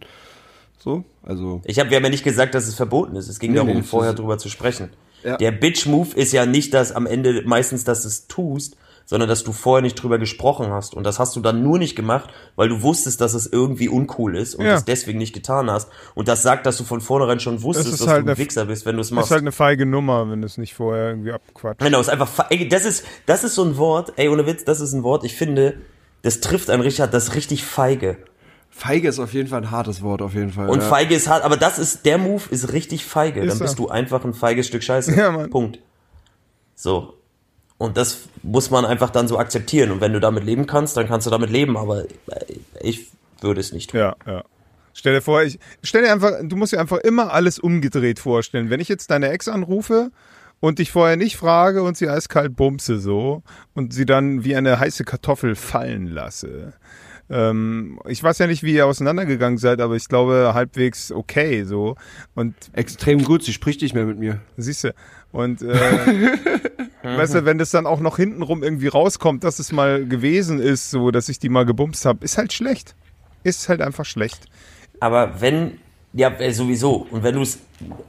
so, also Ich habe, wir haben ja nicht gesagt, dass es verboten ist. Es ging Nee, darum, nee, vorher drüber zu sprechen. Ja. Der Bitch-Move ist ja nicht, dass am Ende meistens, dass du es tust, sondern dass du vorher nicht drüber gesprochen hast. Und das hast du dann nur nicht gemacht, weil du wusstest, dass es irgendwie uncool ist und Ja. es deswegen nicht getan hast. Und das sagt, dass du von vornherein schon wusstest, ist dass halt du ein eine- Wichser bist, wenn du es ist machst. halt eine feige Nummer, wenn du es nicht vorher irgendwie abquatscht. Genau, ist einfach, ey, das ist, das ist so ein Wort, ey, ohne Witz, das ist ein Wort, ich finde, das trifft einen richtig, das ist richtig feige. feige ist auf jeden Fall ein hartes Wort auf jeden Fall. Und ja. feige ist hart, aber das ist, der Move ist richtig feige. Ist Dann bist er. du einfach ein feiges Stück Scheiße. Ja, Mann. Punkt. So. Und das muss man einfach dann so akzeptieren. Und wenn du damit leben kannst, dann kannst du damit leben, aber ich würde es nicht tun. Ja, ja. Stell dir vor, ich stell dir einfach, du musst dir einfach immer alles umgedreht vorstellen. Wenn ich jetzt deine Ex anrufe und dich vorher nicht frage und sie eiskalt bumse so und sie dann wie eine heiße Kartoffel fallen lasse. Ähm, ich weiß ja nicht, wie ihr auseinandergegangen seid, aber ich glaube halbwegs okay so. Und Extrem gut, sie spricht nicht mehr mit mir. Siehst du. Und äh, (laughs) weißt du, wenn das dann auch noch hintenrum irgendwie rauskommt, dass es mal gewesen ist, so dass ich die mal gebumst habe, ist halt schlecht. Ist halt einfach schlecht. Aber wenn, ja, äh, sowieso. Und wenn du es,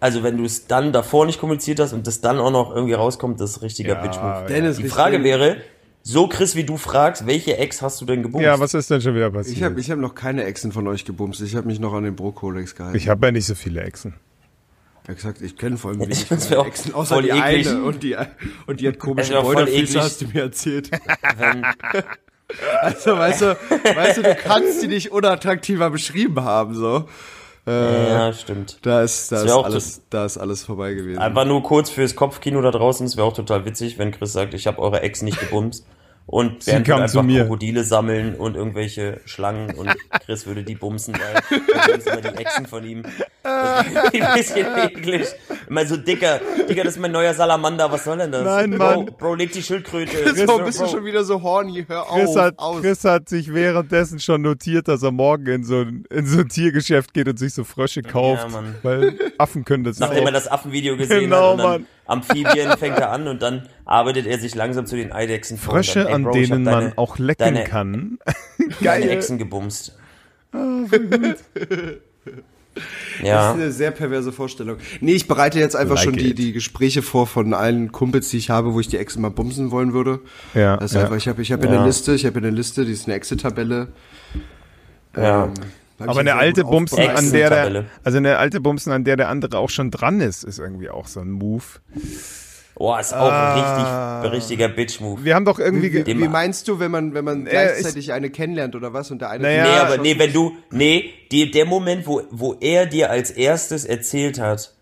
also wenn du es dann davor nicht kommuniziert hast und das dann auch noch irgendwie rauskommt, das ist richtiger Ja, Bitch-Move. Dennis, Die richtig- Frage wäre, so Chris, wie du fragst, welche Ex hast du denn gebumst? Ja, was ist denn schon wieder passiert? Ich habe ich hab noch keine Exen von euch gebumst. Ich habe mich noch an den Bro-Kodex gehalten. Ich habe ja nicht so viele Exen. Ja, gesagt, ich kenne vor allem Ich wenig (laughs) find's von Exen, außer voll die eklig. eine. Und die, und die hat komische eklig. hast du mir erzählt. (laughs) Also, weißt du, weißt du, du kannst die nicht unattraktiver beschrieben haben, so. ja, stimmt. Da ist, da ist alles, da ist alles vorbei gewesen. Einfach nur kurz fürs Kopfkino da draußen. Es wäre auch total witzig, wenn Chris sagt, ich habe eure Ex nicht gebumst. Und Sie Bernd kam würde zu einfach mir. Krokodile sammeln und irgendwelche Schlangen und (laughs) Chris würde die bumsen, weil das sind immer die Exen von ihm. Das (laughs) ein bisschen eklig. Immer so dicker, dicker, das ist mein neuer Salamander, was soll denn das? Nein, Bro, Mann. Bro, leg die Schildkröte. so, Bro, bist du Bro. schon wieder so horny, hör Chris, auf, hat, aus. Chris hat sich währenddessen schon notiert, dass er morgen in so ein, in so ein Tiergeschäft geht und sich so Frösche kauft. Mann. Weil Affen können das Nachdem er auch. das Affenvideo gesehen Genau, hat dann Mann. Amphibien fängt er an und dann arbeitet er sich langsam zu den Eidechsen vor. Frösche, dann, ey, an Bro, hab denen deine, man auch lecken deine, kann. (laughs) Deine Echsen gebumst. Das ja. ist eine sehr perverse Vorstellung. Nee, ich bereite jetzt einfach Like schon die, it. die Gespräche vor von allen Kumpels, die ich habe, wo ich die Exen mal bumsen wollen würde. Ja, Das ist ja. einfach, ich habe ich hab Ja. eine Liste, ich habe eine Liste, die ist eine Exit-Tabelle. Ja. Ähm, Aber eine alte Bumsen, an der der, also eine alte Bumsen, an der der andere auch schon dran ist, ist irgendwie auch so ein Move. Oh, ist auch Ah. ein richtig, richtiger Bitch-Move. Wir haben doch irgendwie, Wie, wie meinst du, wenn man, wenn man Äh, gleichzeitig eine kennenlernt oder was und der eine Naja, Nee, aber nee, wenn du, nee, die, der Moment, wo, wo er dir als erstes erzählt hat,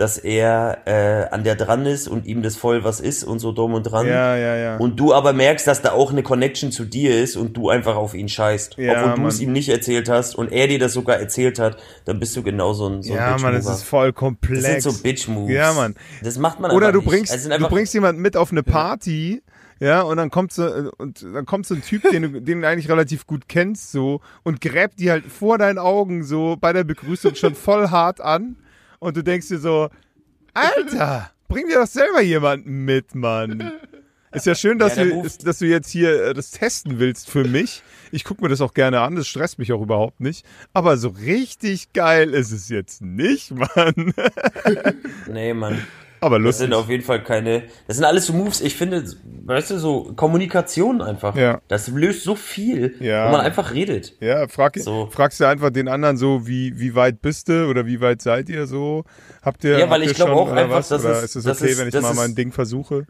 dass er äh, an der dran ist und ihm das voll was ist und so dumm und dran. ja, ja, ja. Und du aber merkst, dass da auch eine Connection zu dir ist und du einfach auf ihn scheißt. Ja, Obwohl du es ihm nicht erzählt hast und er dir das sogar erzählt hat, dann bist du genau so ein, so ein ja, Mann, das ist voll Das komplex. sind so Bitch-Moves. Ja, Mann. Das macht man Oder du bringst, Also du bringst jemanden mit auf eine Party, ja, und dann kommt so, und dann kommt so ein Typ, den du, den du eigentlich relativ gut kennst, so, und gräbt die halt vor deinen Augen so bei der Begrüßung schon voll hart an. Und du denkst dir so, Alter, bring dir doch selber jemanden mit, Mann. Ist ja schön, dass, Ja, du, ist, dass du jetzt hier äh, das testen willst für mich. Ich gucke mir das auch gerne an, das stresst mich auch überhaupt nicht. Aber so richtig geil ist es jetzt nicht, Mann. Nee, Mann. Aber Das lustig. sind auf jeden Fall keine. Das sind alles so Moves, ich finde, weißt du, so Kommunikation einfach. Ja. Das löst so viel, Ja. wenn man einfach redet. Ja, frag, So. fragst du einfach den anderen so, wie, wie weit bist du oder wie weit seid ihr so? Habt ihr, Ja, weil ich ihr glaub schon auch einfach, was? das oder ist- es das okay, ist- wenn ich das mal ist- mein Ding versuche?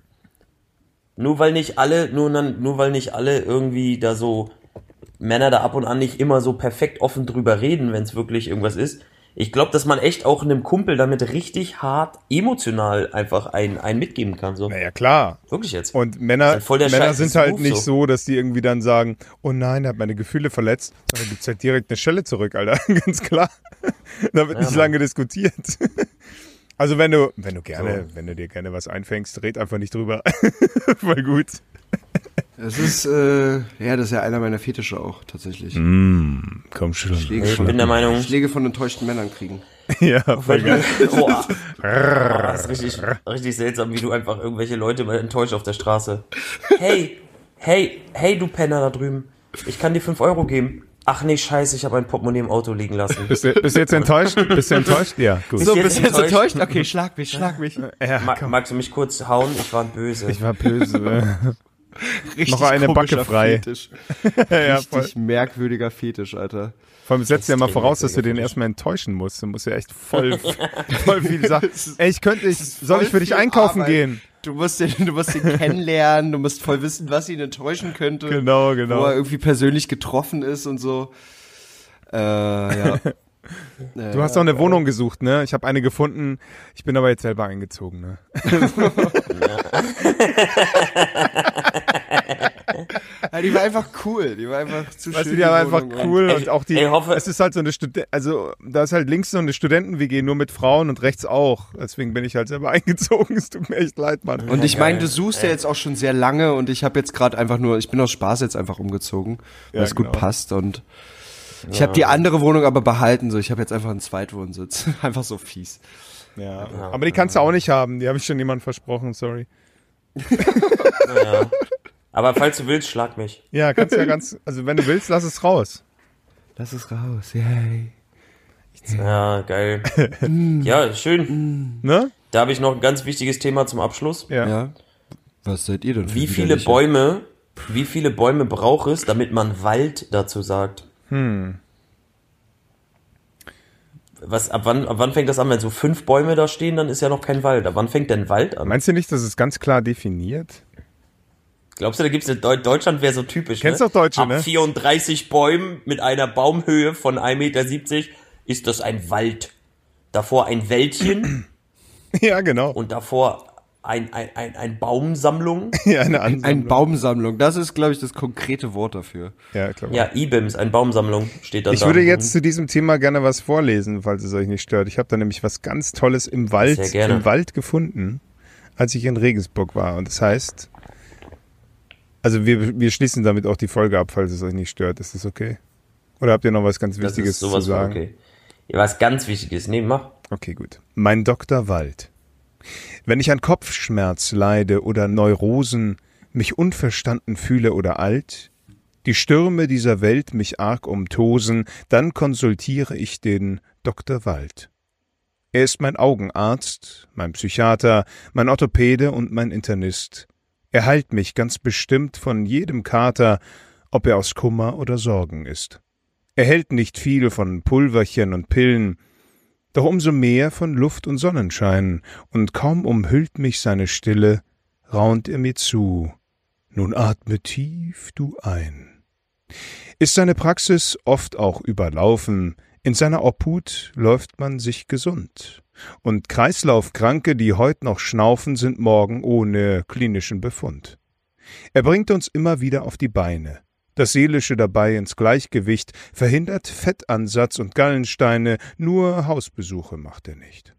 Nur weil nicht alle, nur, nur weil nicht alle irgendwie da so Männer da ab und an nicht immer so perfekt offen drüber reden, wenn es wirklich irgendwas ist. Ich glaube, dass man echt auch einem Kumpel damit richtig hart emotional einfach ein, ein mitgeben kann. So. Naja, klar. Wirklich jetzt. Und Männer, der Männer Scheiß, sind halt Move nicht so. so. dass die irgendwie dann sagen, oh nein, er hat meine Gefühle verletzt. Sondern gibt's halt direkt eine Schelle zurück, Alter. (laughs) Ganz klar. da wird Ja, nicht Mann. lange diskutiert. Also wenn du, wenn du gerne, wenn du dir gerne was einfängst, red einfach nicht drüber. (laughs) Voll gut. Das ist, äh, ja, das ist ja einer meiner Fetische auch, tatsächlich. Komm schon. Ich von, bin der Meinung, Schläge von enttäuschten Männern kriegen. (laughs) Ja, voll geil. (laughs) Boah. Boah, das ist richtig, richtig seltsam, wie du einfach irgendwelche Leute mal enttäuscht auf der Straße. Hey, hey, hey, du Penner da drüben. Ich kann dir 5 Euro geben. Ach nee, scheiße, ich habe ein Portemonnaie im Auto liegen lassen. Bist du, bist du jetzt enttäuscht? Bist du enttäuscht? Ja, gut. So, bist du jetzt enttäuscht? Okay, schlag mich, schlag mich. Ja, Ma komm. magst du mich kurz hauen? Ich war böse. Ich war böse. (laughs) (laughs) Richtig Noch eine Backe frei. Fetisch. (laughs) ja, voll. Richtig merkwürdiger Fetisch, Alter. Vor allem setzt ja mal voraus, dass du den erstmal enttäuschen musst. Du musst ja echt voll, (laughs) voll viel sagen. Ey, ich könnte, ich, soll ich für dich Voll einkaufen Arbeit. gehen? Du musst ihn, du musst ihn kennenlernen, du musst voll wissen, was ihn enttäuschen könnte. Genau, Wo genau. er irgendwie persönlich getroffen ist und so. Äh, ja. Du hast doch eine Wohnung gesucht, ne? Ich habe eine gefunden. Ich bin aber jetzt selber eingezogen, ne? (laughs) Ja, die war einfach cool. Die war einfach zu Weißt du, schön. die war einfach Wohnung. cool und auch die, ey, hoffe- es ist halt so eine Student, also da ist halt links so eine Studenten-WG nur mit Frauen und rechts auch. Deswegen bin ich halt selber (laughs) eingezogen. Es tut mir echt leid, Mann. Und ich meine, du suchst ja jetzt auch schon sehr lange und ich habe jetzt gerade einfach nur, ich bin aus Spaß jetzt einfach umgezogen, weil Ja, es gut genau. passt und ich habe die andere Wohnung aber behalten, so ich habe jetzt einfach einen Zweitwohnsitz. (laughs) einfach so fies. Ja. Aber die kannst du auch nicht haben. Die habe ich schon jemandem versprochen, sorry. Ja. Aber falls du willst, schlag mich. Ja, kannst ja ganz, also wenn du willst, lass es raus. Lass es raus, yay. Ja, geil. (laughs) Ja, schön. Ne? Da habe ich noch ein ganz wichtiges Thema zum Abschluss. Ja. Ja. Was seid ihr denn für Wie viele? Bäume, wie viele Bäume braucht es, damit man Wald dazu sagt? Hm. Was, ab wann, ab wann fängt das an? Wenn so fünf Bäume da stehen, dann ist ja noch kein Wald. Ab wann fängt denn Wald an? Meinst du nicht, dass es ganz klar definiert? Glaubst du, da gibt's eine Deu Deutschland wäre so typisch, Kennst ne? doch Deutsche, Ab ne? 34 Bäumen mit einer Baumhöhe von 1,70 Meter ist das ein Wald. Davor ein Wäldchen (clears throat) ja, genau. und davor ein, ein, ein, ein Baumsammlung. (laughs) Ja, eine Ansammlung. Ein Baumsammlung, das ist, glaube ich, das konkrete Wort dafür. Ja, klar. Ja, IBIMS, ein Baumsammlung steht dann Ich da. würde jetzt zu diesem Thema gerne was vorlesen, falls es euch nicht stört. Ich habe da nämlich was ganz Tolles im Wald, im Wald gefunden, als ich in Regensburg war. Und das heißt, also wir, wir schließen damit auch die Folge ab, falls es euch nicht stört. Ist das okay? Oder habt ihr noch was ganz das Wichtiges ist sowas zu sagen? okay. Ja, was ganz Wichtiges. Nee, mach. Okay, gut. Mein Dr. Wald. Wenn ich an Kopfschmerz leide oder Neurosen, mich unverstanden fühle oder alt, die Stürme dieser Welt mich arg umtosen, dann konsultiere ich den Dr. Wald. Er ist mein Augenarzt, mein Psychiater, mein Orthopäde und mein Internist. Er heilt mich ganz bestimmt von jedem Kater, ob er aus Kummer oder Sorgen ist. Er hält nicht viel von Pulverchen und Pillen, doch umso mehr von Luft und Sonnenschein, und kaum umhüllt mich seine Stille, raunt er mir zu. Nun atme tief du ein. Ist seine Praxis oft auch überlaufen, in seiner Obhut läuft man sich gesund. Und Kreislaufkranke, die heut noch schnaufen, sind morgen ohne klinischen Befund. Er bringt uns immer wieder auf die Beine, das Seelische dabei ins Gleichgewicht, verhindert Fettansatz und Gallensteine, nur Hausbesuche macht er nicht.